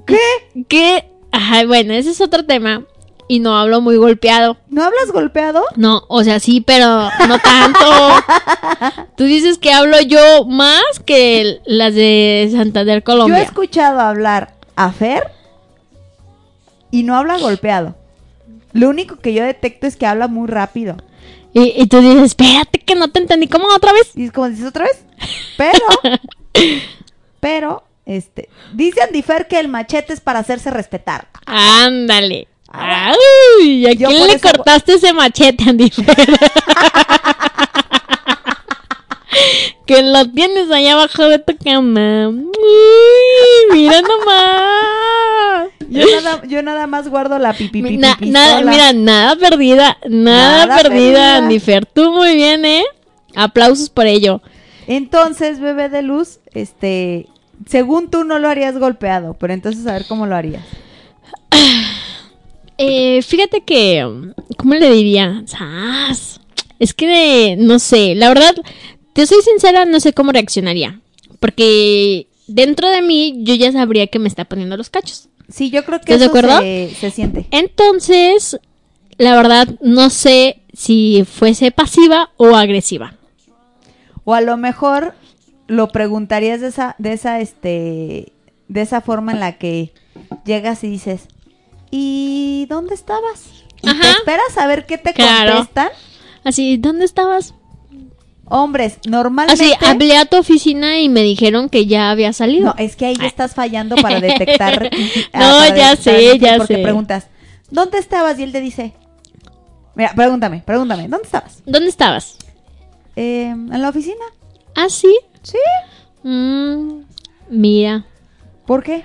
¿Qué? ¿Qué? Ajá, bueno, ese es otro tema. Y no hablo muy golpeado. ¿No hablas golpeado? No, o sea, sí, pero no tanto. Tú dices que hablo yo más que las de Santander, Yo he Colombia. escuchado hablar a Fer y no habla golpeado. Lo único que yo detecto es que habla muy rápido. Y, y tú dices, espérate que no te entendí. ¿Cómo otra vez? Y es como dices otra vez. Pero, pero, este, dice Andy Fer que el machete es para hacerse respetar. Ándale. Ay, ¿a quién le eso- cortaste ese machete, Andy? que lo tienes allá abajo de tu cama. Uy, mira nomás. Yo nada, yo nada más guardo la pipi pipi Na- pistola. nada, mira, nada perdida, nada, Nada perdida, perdida. Andy Fer. Tú muy bien, ¿eh? Aplausos por ello. Entonces, bebé de luz, este, según tú no lo harías golpeado, pero entonces a ver cómo lo harías. Eh, fíjate que, ¿cómo le diría? ¡Sas! Es que, no sé, la verdad, te soy sincera, no sé cómo reaccionaría. Porque dentro de mí yo ya sabría que me está poniendo los cachos. Sí, yo creo que ¿Estás de eso acuerdo? se, se siente. Entonces, la verdad, no sé si fuese pasiva o agresiva. O a lo mejor lo preguntarías de esa, de esa, este, de esa forma en la que llegas y dices, ¿y dónde estabas? Y te esperas a ver qué te Claro. contestan. Así, ¿dónde estabas? Hombres, normalmente... Así, hablé a tu oficina y me dijeron que ya había salido. No, es que ahí ya estás fallando para detectar. ah, No, para ya detectar sé, ya porque sé. preguntas, ¿dónde estabas? Y él te dice, mira, pregúntame, pregúntame, ¿dónde estabas? ¿Dónde estabas? "Eh, ¿En la oficina? ¿Ah, sí? Sí. Mm, mira, ¿Por qué?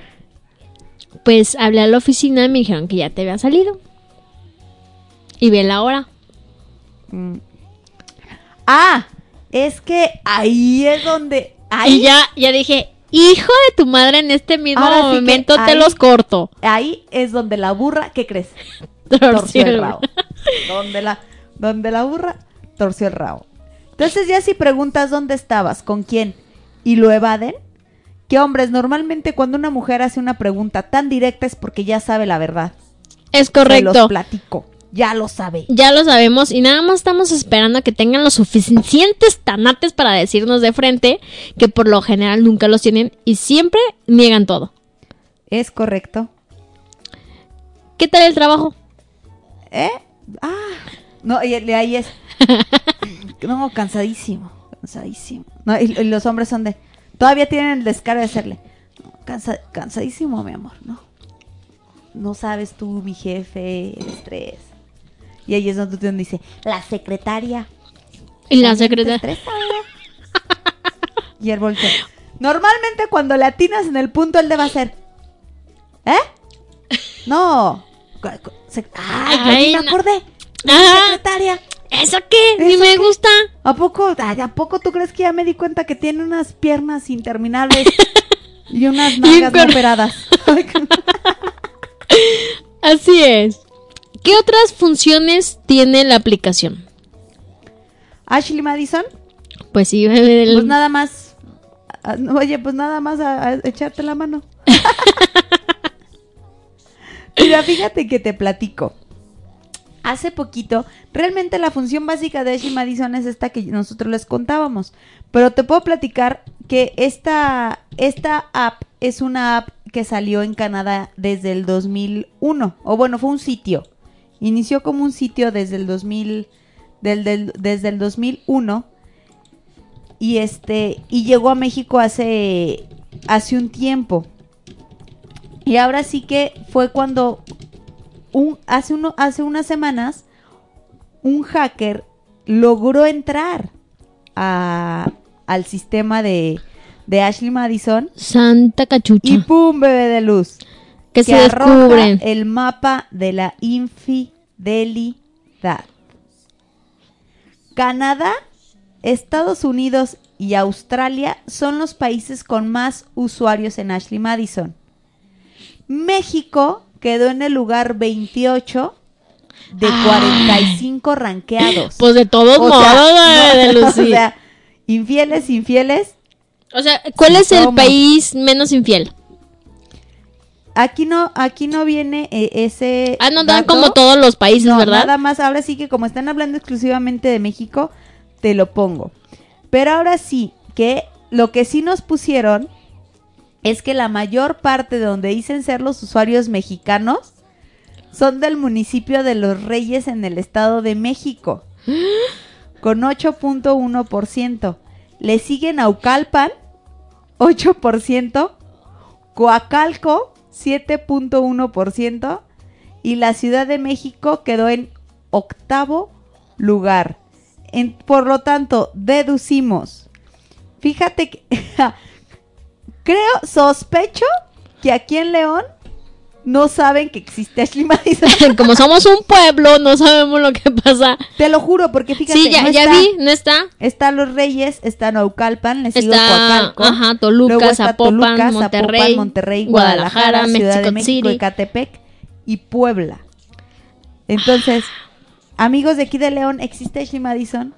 pues hablé a la oficina y me dijeron que ya te había salido. Y ve la hora. Mm. Ah, es que ahí es donde... Ahí, Y ya, ya dije, hijo de tu madre, en este mismo Ahora sí momento te los corto. ahí es donde la burra, ¿qué crees? Torció el rabo. donde la, donde la burra torció el rabo. Entonces ya si preguntas dónde estabas, con quién y lo evaden, que hombres, normalmente cuando una mujer hace una pregunta tan directa es porque ya sabe la verdad. Es Se correcto. los platico, ya lo sabe. Ya lo sabemos y nada más estamos esperando a que tengan los suficientes tanates para decirnos de frente que por lo general nunca los tienen y siempre niegan todo. Es correcto. ¿Qué tal el trabajo? ¿Eh? Ah, no, y, y ahí es. No, cansadísimo, cansadísimo. No, y, y los hombres son de. Todavía tienen el descaro de hacerle. "No, cansa- cansadísimo, mi amor, ¿no? No sabes tú, mi jefe, el estrés. Y ahí es donde dice, la secretaria. Y la secretaria. estresa". y él voltea. Normalmente cuando le atinas en el punto, él debe hacer. ¿Eh? No. Ay, Ay, ni me no. acordé. La Ah. secretaria. ¿Eso qué? Ni ¿Eso me qué? gusta. ¿A poco, ay, ¿A poco tú crees que ya me di cuenta que tiene unas piernas interminables y unas nalgas no operadas? Así es. ¿Qué otras funciones tiene la aplicación? Ashley Madison, Pues sí, el- pues nada más. ah, Oye, pues nada más a, a echarte la mano. Mira, fíjate que te platico. Hace poquito, realmente la función básica de Ashley Madison es esta que nosotros les contábamos. Pero te puedo platicar que esta, esta app es una app que salió en Canadá desde el 2001. O bueno, fue un sitio. Inició como un sitio desde el 2000, del- del- desde el 2001 y este y llegó a México hace hace un tiempo y ahora sí que fue cuando un hace uno hace unas semanas un hacker logró entrar a- al sistema de de Ashley Madison Santa cachucha. y pum bebé de luz que se descubren. el mapa de la infidelidad. Canadá, Estados Unidos y Australia son los países con más usuarios en Ashley Madison. México quedó en el lugar 28 de 45 ranqueados. Pues de todos O modos, sea, de no, Lucía. o sea, infieles, infieles. O sea, ¿cuál es el país menos infiel? Aquí no, aquí no viene eh, ese. Ah, no dan dato. como todos los países, No, ¿verdad? nada más. Ahora sí que como están hablando exclusivamente de México, te lo pongo. Pero ahora sí, que lo que sí nos pusieron es que la mayor parte de donde dicen ser los usuarios mexicanos son del municipio de Los Reyes en el Estado de México, con 8.1%. Le siguen Aucalpan, 8%, Coacalco, 7.1%, y la Ciudad de México quedó en octavo lugar. Por lo tanto, deducimos. Fíjate que creo, sospecho que aquí en León no saben que existe Ashley Madison. Como somos un pueblo, no sabemos lo que pasa. Te lo juro, porque fíjate. Sí, ya, no ya está- vi, no está. Está Los Reyes, está Naucalpan, Está, Coacalco. ajá, Toluca, luego está Zapopan, Toluca, Monterrey, Zapopan, Monterrey, Guadalajara, Guadalajara, Ciudad de México, City. Ecatepec y Puebla. Entonces, amigos de aquí de León, ¿existe Ashley Madison?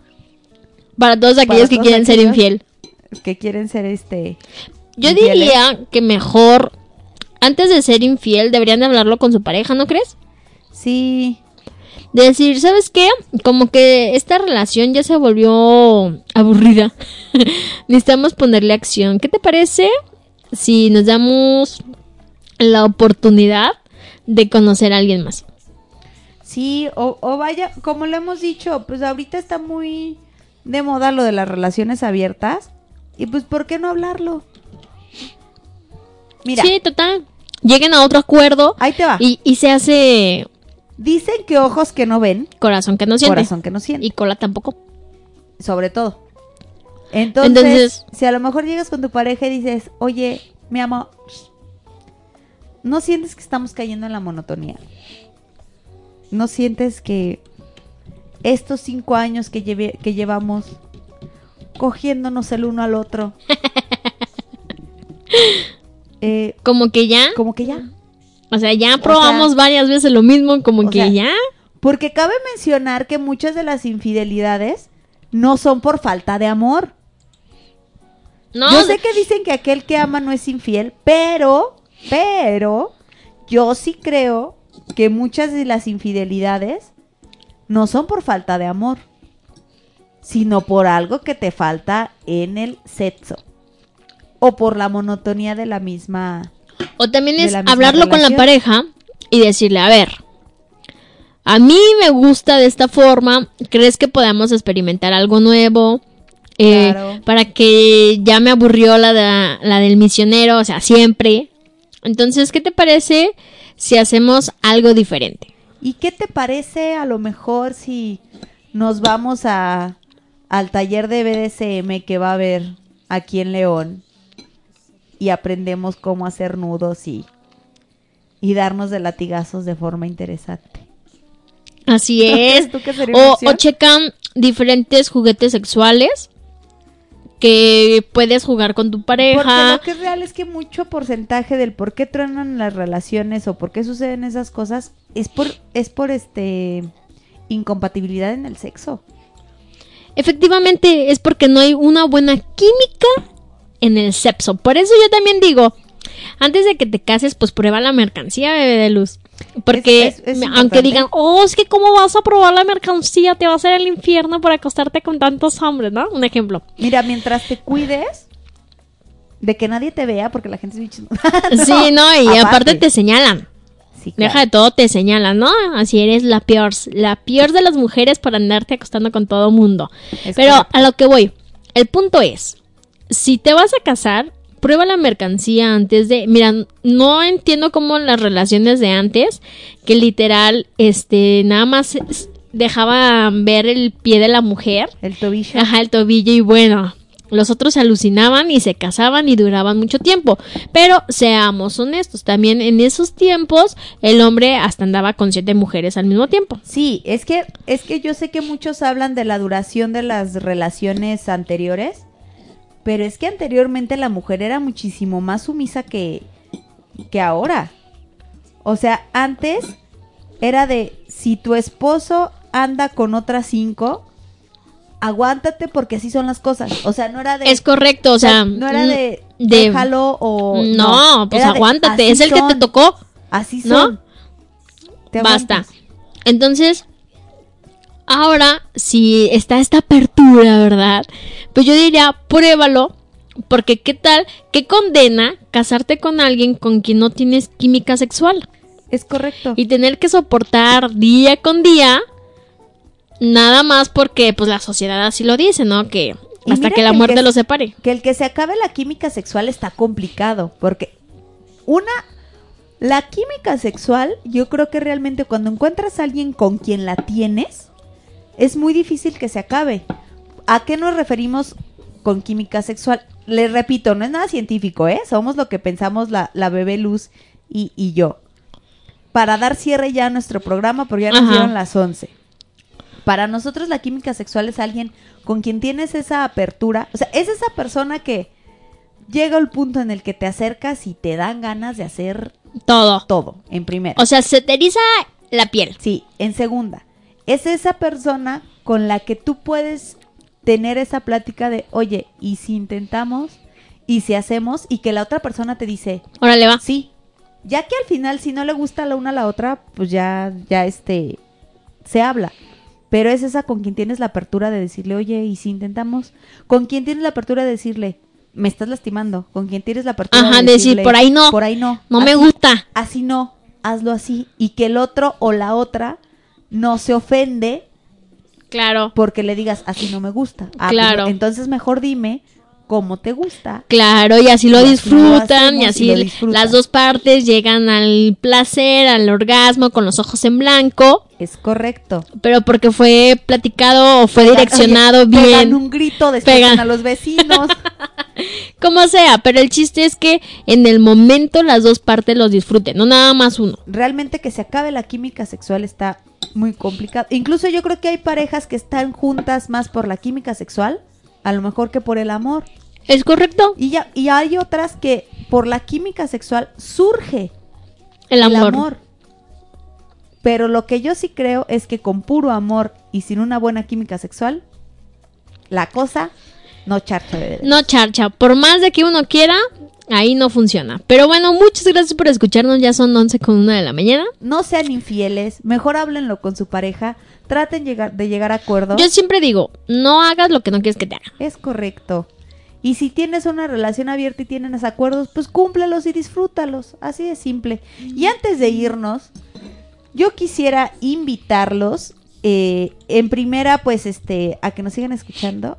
Para todos Para aquellos que todos quieren ser infiel. Que quieren ser este... Yo infieles. diría que mejor, antes de ser infiel, deberían de hablarlo con su pareja, ¿no crees? Sí. De decir, ¿sabes qué? Como que esta relación ya se volvió aburrida. Necesitamos ponerle acción. ¿Qué te parece si nos damos la oportunidad de conocer a alguien más? Sí, o, o vaya, como lo hemos dicho, pues ahorita está muy de moda lo de las relaciones abiertas. Y pues, ¿por qué no hablarlo? Mira, Sí, total. Lleguen a otro acuerdo ahí te va. y, y se hace Dicen que ojos que no ven, corazón que no siente. corazón que no siente. Y cola tampoco. sobre todo. Entonces, Entonces- si a lo mejor llegas con tu pareja y dices, oye, mi amor, ¿no sientes que estamos cayendo en la monotonía? ¿No sientes que estos cinco años que, lleve- que llevamos cogiéndonos el uno al otro, eh, Como que ya, como que ya? o sea, ya probamos sea- varias veces lo mismo, como que sea, ya. Porque cabe mencionar que muchas de las infidelidades no son por falta de amor. No, Yo sé que dicen que aquel que ama no es infiel, pero, pero, yo sí creo que muchas de las infidelidades no son por falta de amor, sino por algo que te falta en el sexo. O por la monotonía de la misma... O también es hablarlo con la pareja y decirle, a ver, a mí me gusta de esta forma, ¿crees que podamos experimentar algo nuevo? Eh, Claro. Para que ya me aburrió la, de- la del misionero, o sea, siempre. Entonces, ¿qué te parece si hacemos algo diferente? ¿Y qué te parece a lo mejor si nos vamos a al taller de BDSM que va a haber aquí en León y aprendemos cómo hacer nudos y y darnos de latigazos de forma interesante? Así ¿No crees es. tú O, o checan diferentes juguetes sexuales que puedes jugar con tu Porque pareja. lo que es real es que mucho porcentaje del por qué truenan las relaciones o por qué suceden esas cosas es por es por este incompatibilidad en el sexo. Efectivamente, es porque no hay una buena química en el sexo. Por eso yo también digo, antes de que te cases, pues prueba la mercancía, bebé de luz. Porque Es- es- es me- importante. aunque digan, oh, es que cómo vas a probar la mercancía, te va a hacer el infierno por acostarte con tantos hombres, ¿no? Un ejemplo. Mira, mientras te cuides de que nadie te vea porque la gente es chismosa. sí, no, y aparte te señalan. Sí, claro. Deja de todo, te señalan, ¿no? Así eres la peor, la peor de las mujeres para andarte acostando con todo mundo. Pero correcto. a lo que voy, el punto es, si te vas a casar, prueba la mercancía antes de, mira, no entiendo cómo las relaciones de antes, que literal, este, nada más dejaban ver el pie de la mujer, el tobillo. ajá, el tobillo y bueno. Los otros se alucinaban y se casaban y duraban mucho tiempo. Pero seamos honestos, también en esos tiempos el hombre hasta andaba con siete mujeres al mismo tiempo. Sí, es que es que yo sé que muchos hablan de la duración de las relaciones anteriores, pero es que anteriormente la mujer era muchísimo más sumisa que que ahora. O sea, antes era de si tu esposo anda con otras cinco, aguántate porque así son las cosas. O sea, no era de Es correcto, o sea, no era mm, de De- déjalo o No, pues de, aguántate, es el que te tocó. Así ¿no? son. Te Basta. Entonces, ahora, si está esta apertura, ¿verdad? Pues yo diría, pruébalo. Porque qué tal, qué condena casarte con alguien con quien no tienes química sexual. Es correcto. Y tener que soportar día con día. Nada más porque pues la sociedad así lo dice, ¿no? Que hasta que la que muerte que- los separe. Que el que se acabe la química sexual está complicado, porque una, la química sexual, yo creo que realmente cuando encuentras a alguien con quien la tienes, es muy difícil que se acabe. ¿A qué nos referimos con química sexual? Les repito, no es nada científico, ¿eh? Somos lo que pensamos la, la bebé Luz y, y yo. Para dar cierre ya a nuestro programa, porque ya nos Ajá. dieron las 11. Para nosotros la química sexual es alguien con quien tienes esa apertura. O sea, es esa persona que llega al punto en el que te acercas y te dan ganas de hacer Todo. todo, en primera. O sea, se te eriza la piel. Sí, en segunda. Es esa persona con la que tú puedes tener esa plática de, oye, ¿y si intentamos? ¿Y si hacemos? Y que la otra persona te dice, Órale, va. sí. Ya que al final, si no le gusta la una a la otra, pues ya, ya este, se habla. Pero es esa con quien tienes la apertura de decirle, oye, ¿y si intentamos? Con quien tienes la apertura de decirle, me estás lastimando. Con quien tienes la apertura Ajá, de decir, decirle, por ahí no. Por ahí no. No me gusta. así no, hazlo así. Y que el otro o la otra no se ofende Claro. porque le digas, así no me gusta. Ah, pues, Claro. entonces mejor dime cómo te gusta. Claro, y así lo Y así lo disfrutan, y así lo disfrutan. las dos partes llegan al placer, al orgasmo con los ojos en blanco, Es correcto. pero porque fue platicado o fue Pegan- direccionado oye, Pegan bien, un grito, despiertan Pegan. a los vecinos. como sea, pero el chiste es que en el momento las dos partes los disfruten, no nada más uno. Realmente que se acabe la química sexual está muy complicado. Incluso yo creo que hay parejas que están juntas más por la química sexual, a lo mejor que por el amor. ¿Es correcto? Y ya y hay otras que por la química sexual surge El el amor. amor. Pero lo que yo sí creo es que con puro amor y sin una buena química sexual, la cosa no charcha bebé. No charcha, por más de que uno quiera, ahí no funciona. Pero bueno, muchas gracias por escucharnos, ya son 11 con una de la mañana. No sean infieles, mejor háblenlo con su pareja, traten llegar, de llegar a acuerdo. Yo siempre digo, no hagas lo que no quieres que te haga. Es correcto. Y si tienes una relación abierta y tienes acuerdos, pues cúmplelos y disfrútalos. Así de simple. Y antes de irnos, yo quisiera invitarlos, eh, en primera, pues, este, a que nos sigan escuchando.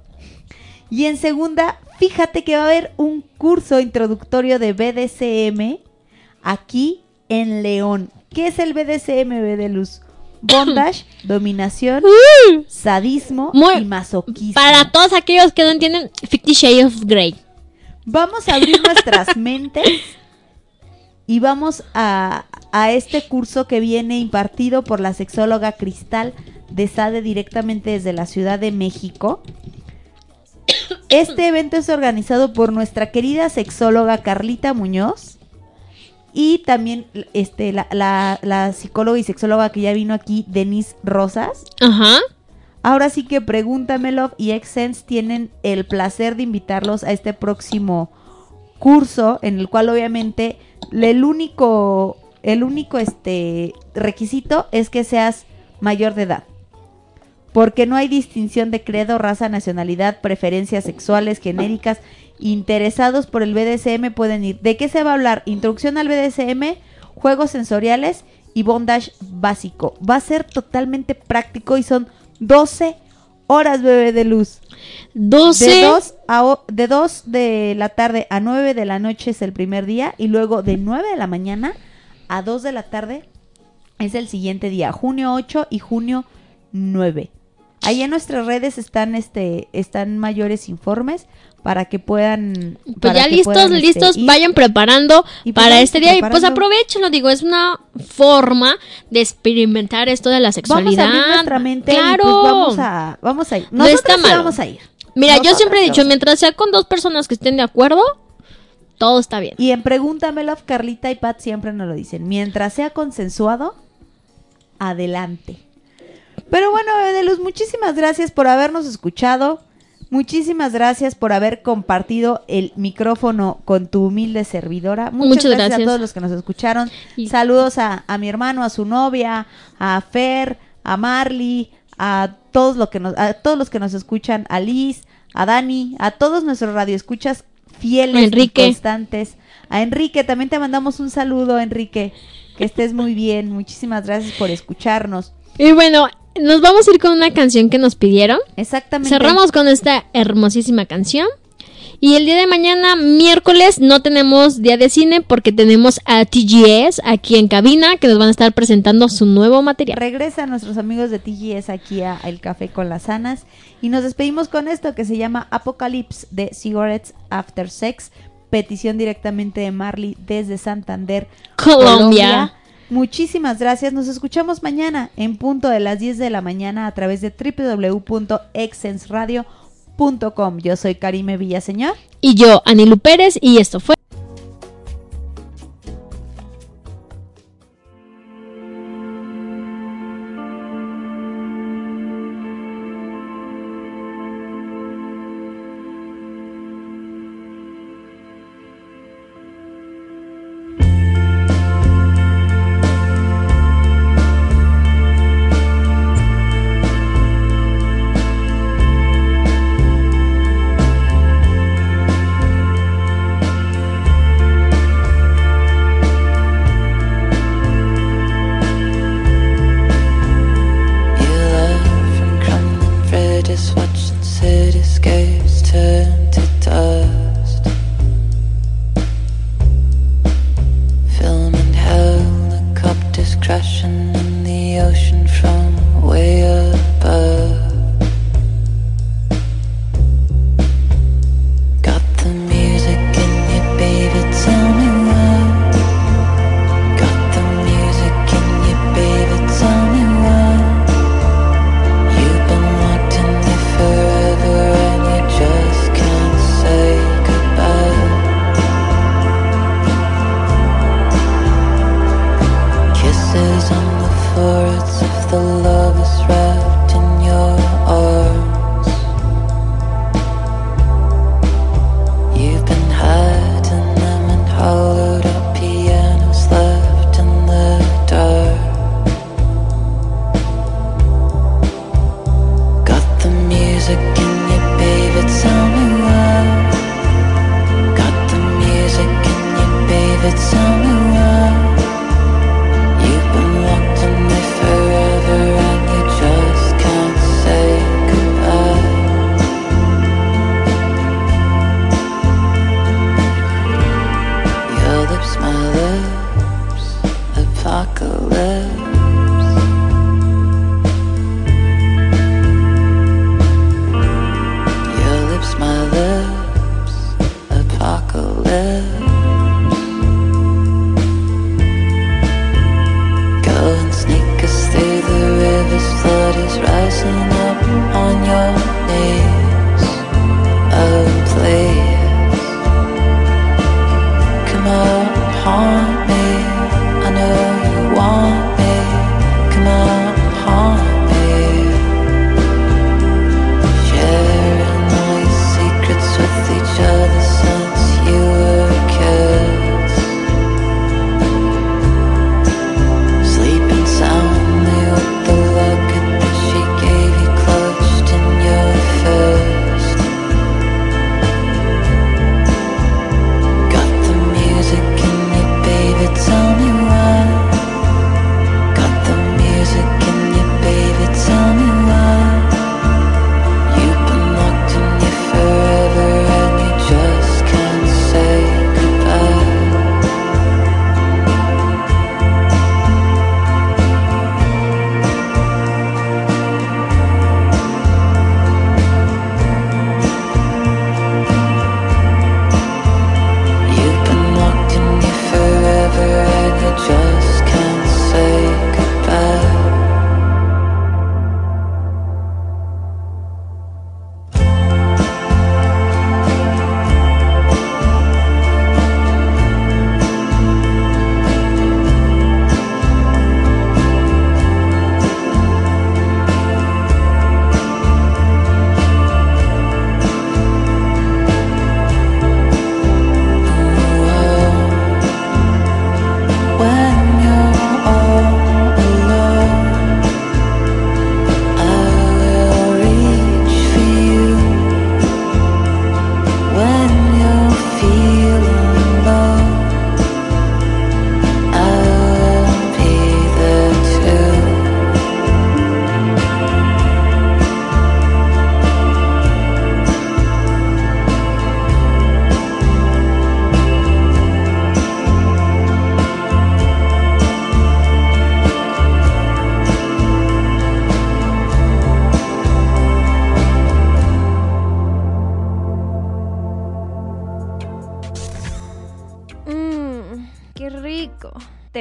Y en segunda, fíjate que va a haber un curso introductorio de BDSM aquí en León. ¿Qué es el BDSM, de Luz? Bondage, dominación, sadismo Muy- y masoquismo. Para todos aquellos que no entienden, Fifty Shades of Grey. Vamos a abrir nuestras mentes y vamos a, a este curso que viene impartido por la sexóloga Cristal de Sade directamente desde la Ciudad de México. Este evento es organizado por nuestra querida sexóloga Carlita Muñoz y también este, la, la- la psicóloga y sexóloga que ya vino aquí, Denise Rosas. Ajá. Ahora sí que Pregúntamelo y Exsense tienen el placer de invitarlos a este próximo curso en el cual obviamente el único el único este requisito es que seas mayor de edad. Porque no hay distinción de credo, raza, nacionalidad, preferencias sexuales, genéricas. Interesados por el BDSM pueden ir. ¿De qué se va a hablar? Introducción al BDSM, juegos sensoriales y bondage básico. Va a ser totalmente práctico y son 12 horas, bebé de luz. 12. De 2 a de 2 de la tarde a 9 de la noche es el primer día y luego de 9 de la mañana a 2 de la tarde es el siguiente día, junio 8 y junio 9. Ahí en nuestras redes están este están mayores informes para que puedan Pues para ya que listos, puedan, este, listos, ir. vayan preparando Y pues para este día y pues aprovechenlo, digo, es una forma de experimentar esto de la Vamos sexualidad. a abrir nuestra mente y, claro. pues, vamos a vamos a ir. No está sí malo. vamos a ir. Mira, yo siempre he dicho, vamos mientras sea con dos personas que estén de acuerdo, todo está bien. Y en Pregúntamelo, Carlita y Pat siempre nos lo dicen. Mientras sea consensuado, adelante. Pero bueno, Bebé de Luz, muchísimas gracias por habernos escuchado. Muchísimas gracias por haber compartido el micrófono con tu humilde servidora. Muchas, Muchas gracias, gracias. a todos los que nos escucharon. Y- Saludos a, a mi hermano, a su novia, a Fer, a Marley, a todos, lo que nos, a todos los que nos escuchan, a Liz, a Dani, a todos nuestros radioescuchas fieles y Enrique. constantes. A Enrique, también te mandamos un saludo, Enrique. Que estés muy bien. Muchísimas gracias por escucharnos. Y bueno, nos vamos a ir con una canción que nos pidieron. Exactamente. Cerramos con esta hermosísima canción. Y el día de mañana, miércoles, no tenemos día de cine porque tenemos a TGS aquí en cabina que nos van a estar presentando su nuevo material. Regresan nuestros amigos de TGS aquí a El Café con las Sanas y nos despedimos con esto que se llama Apocalypse de Cigarettes After Sex, petición directamente de Marley desde Santander, Colombia. Muchísimas gracias, nos escuchamos mañana en punto de las 10 de la mañana a través de www.exensradio.com. Yo soy Karime Villaseñor. Y yo, Anilu Pérez, y esto fue.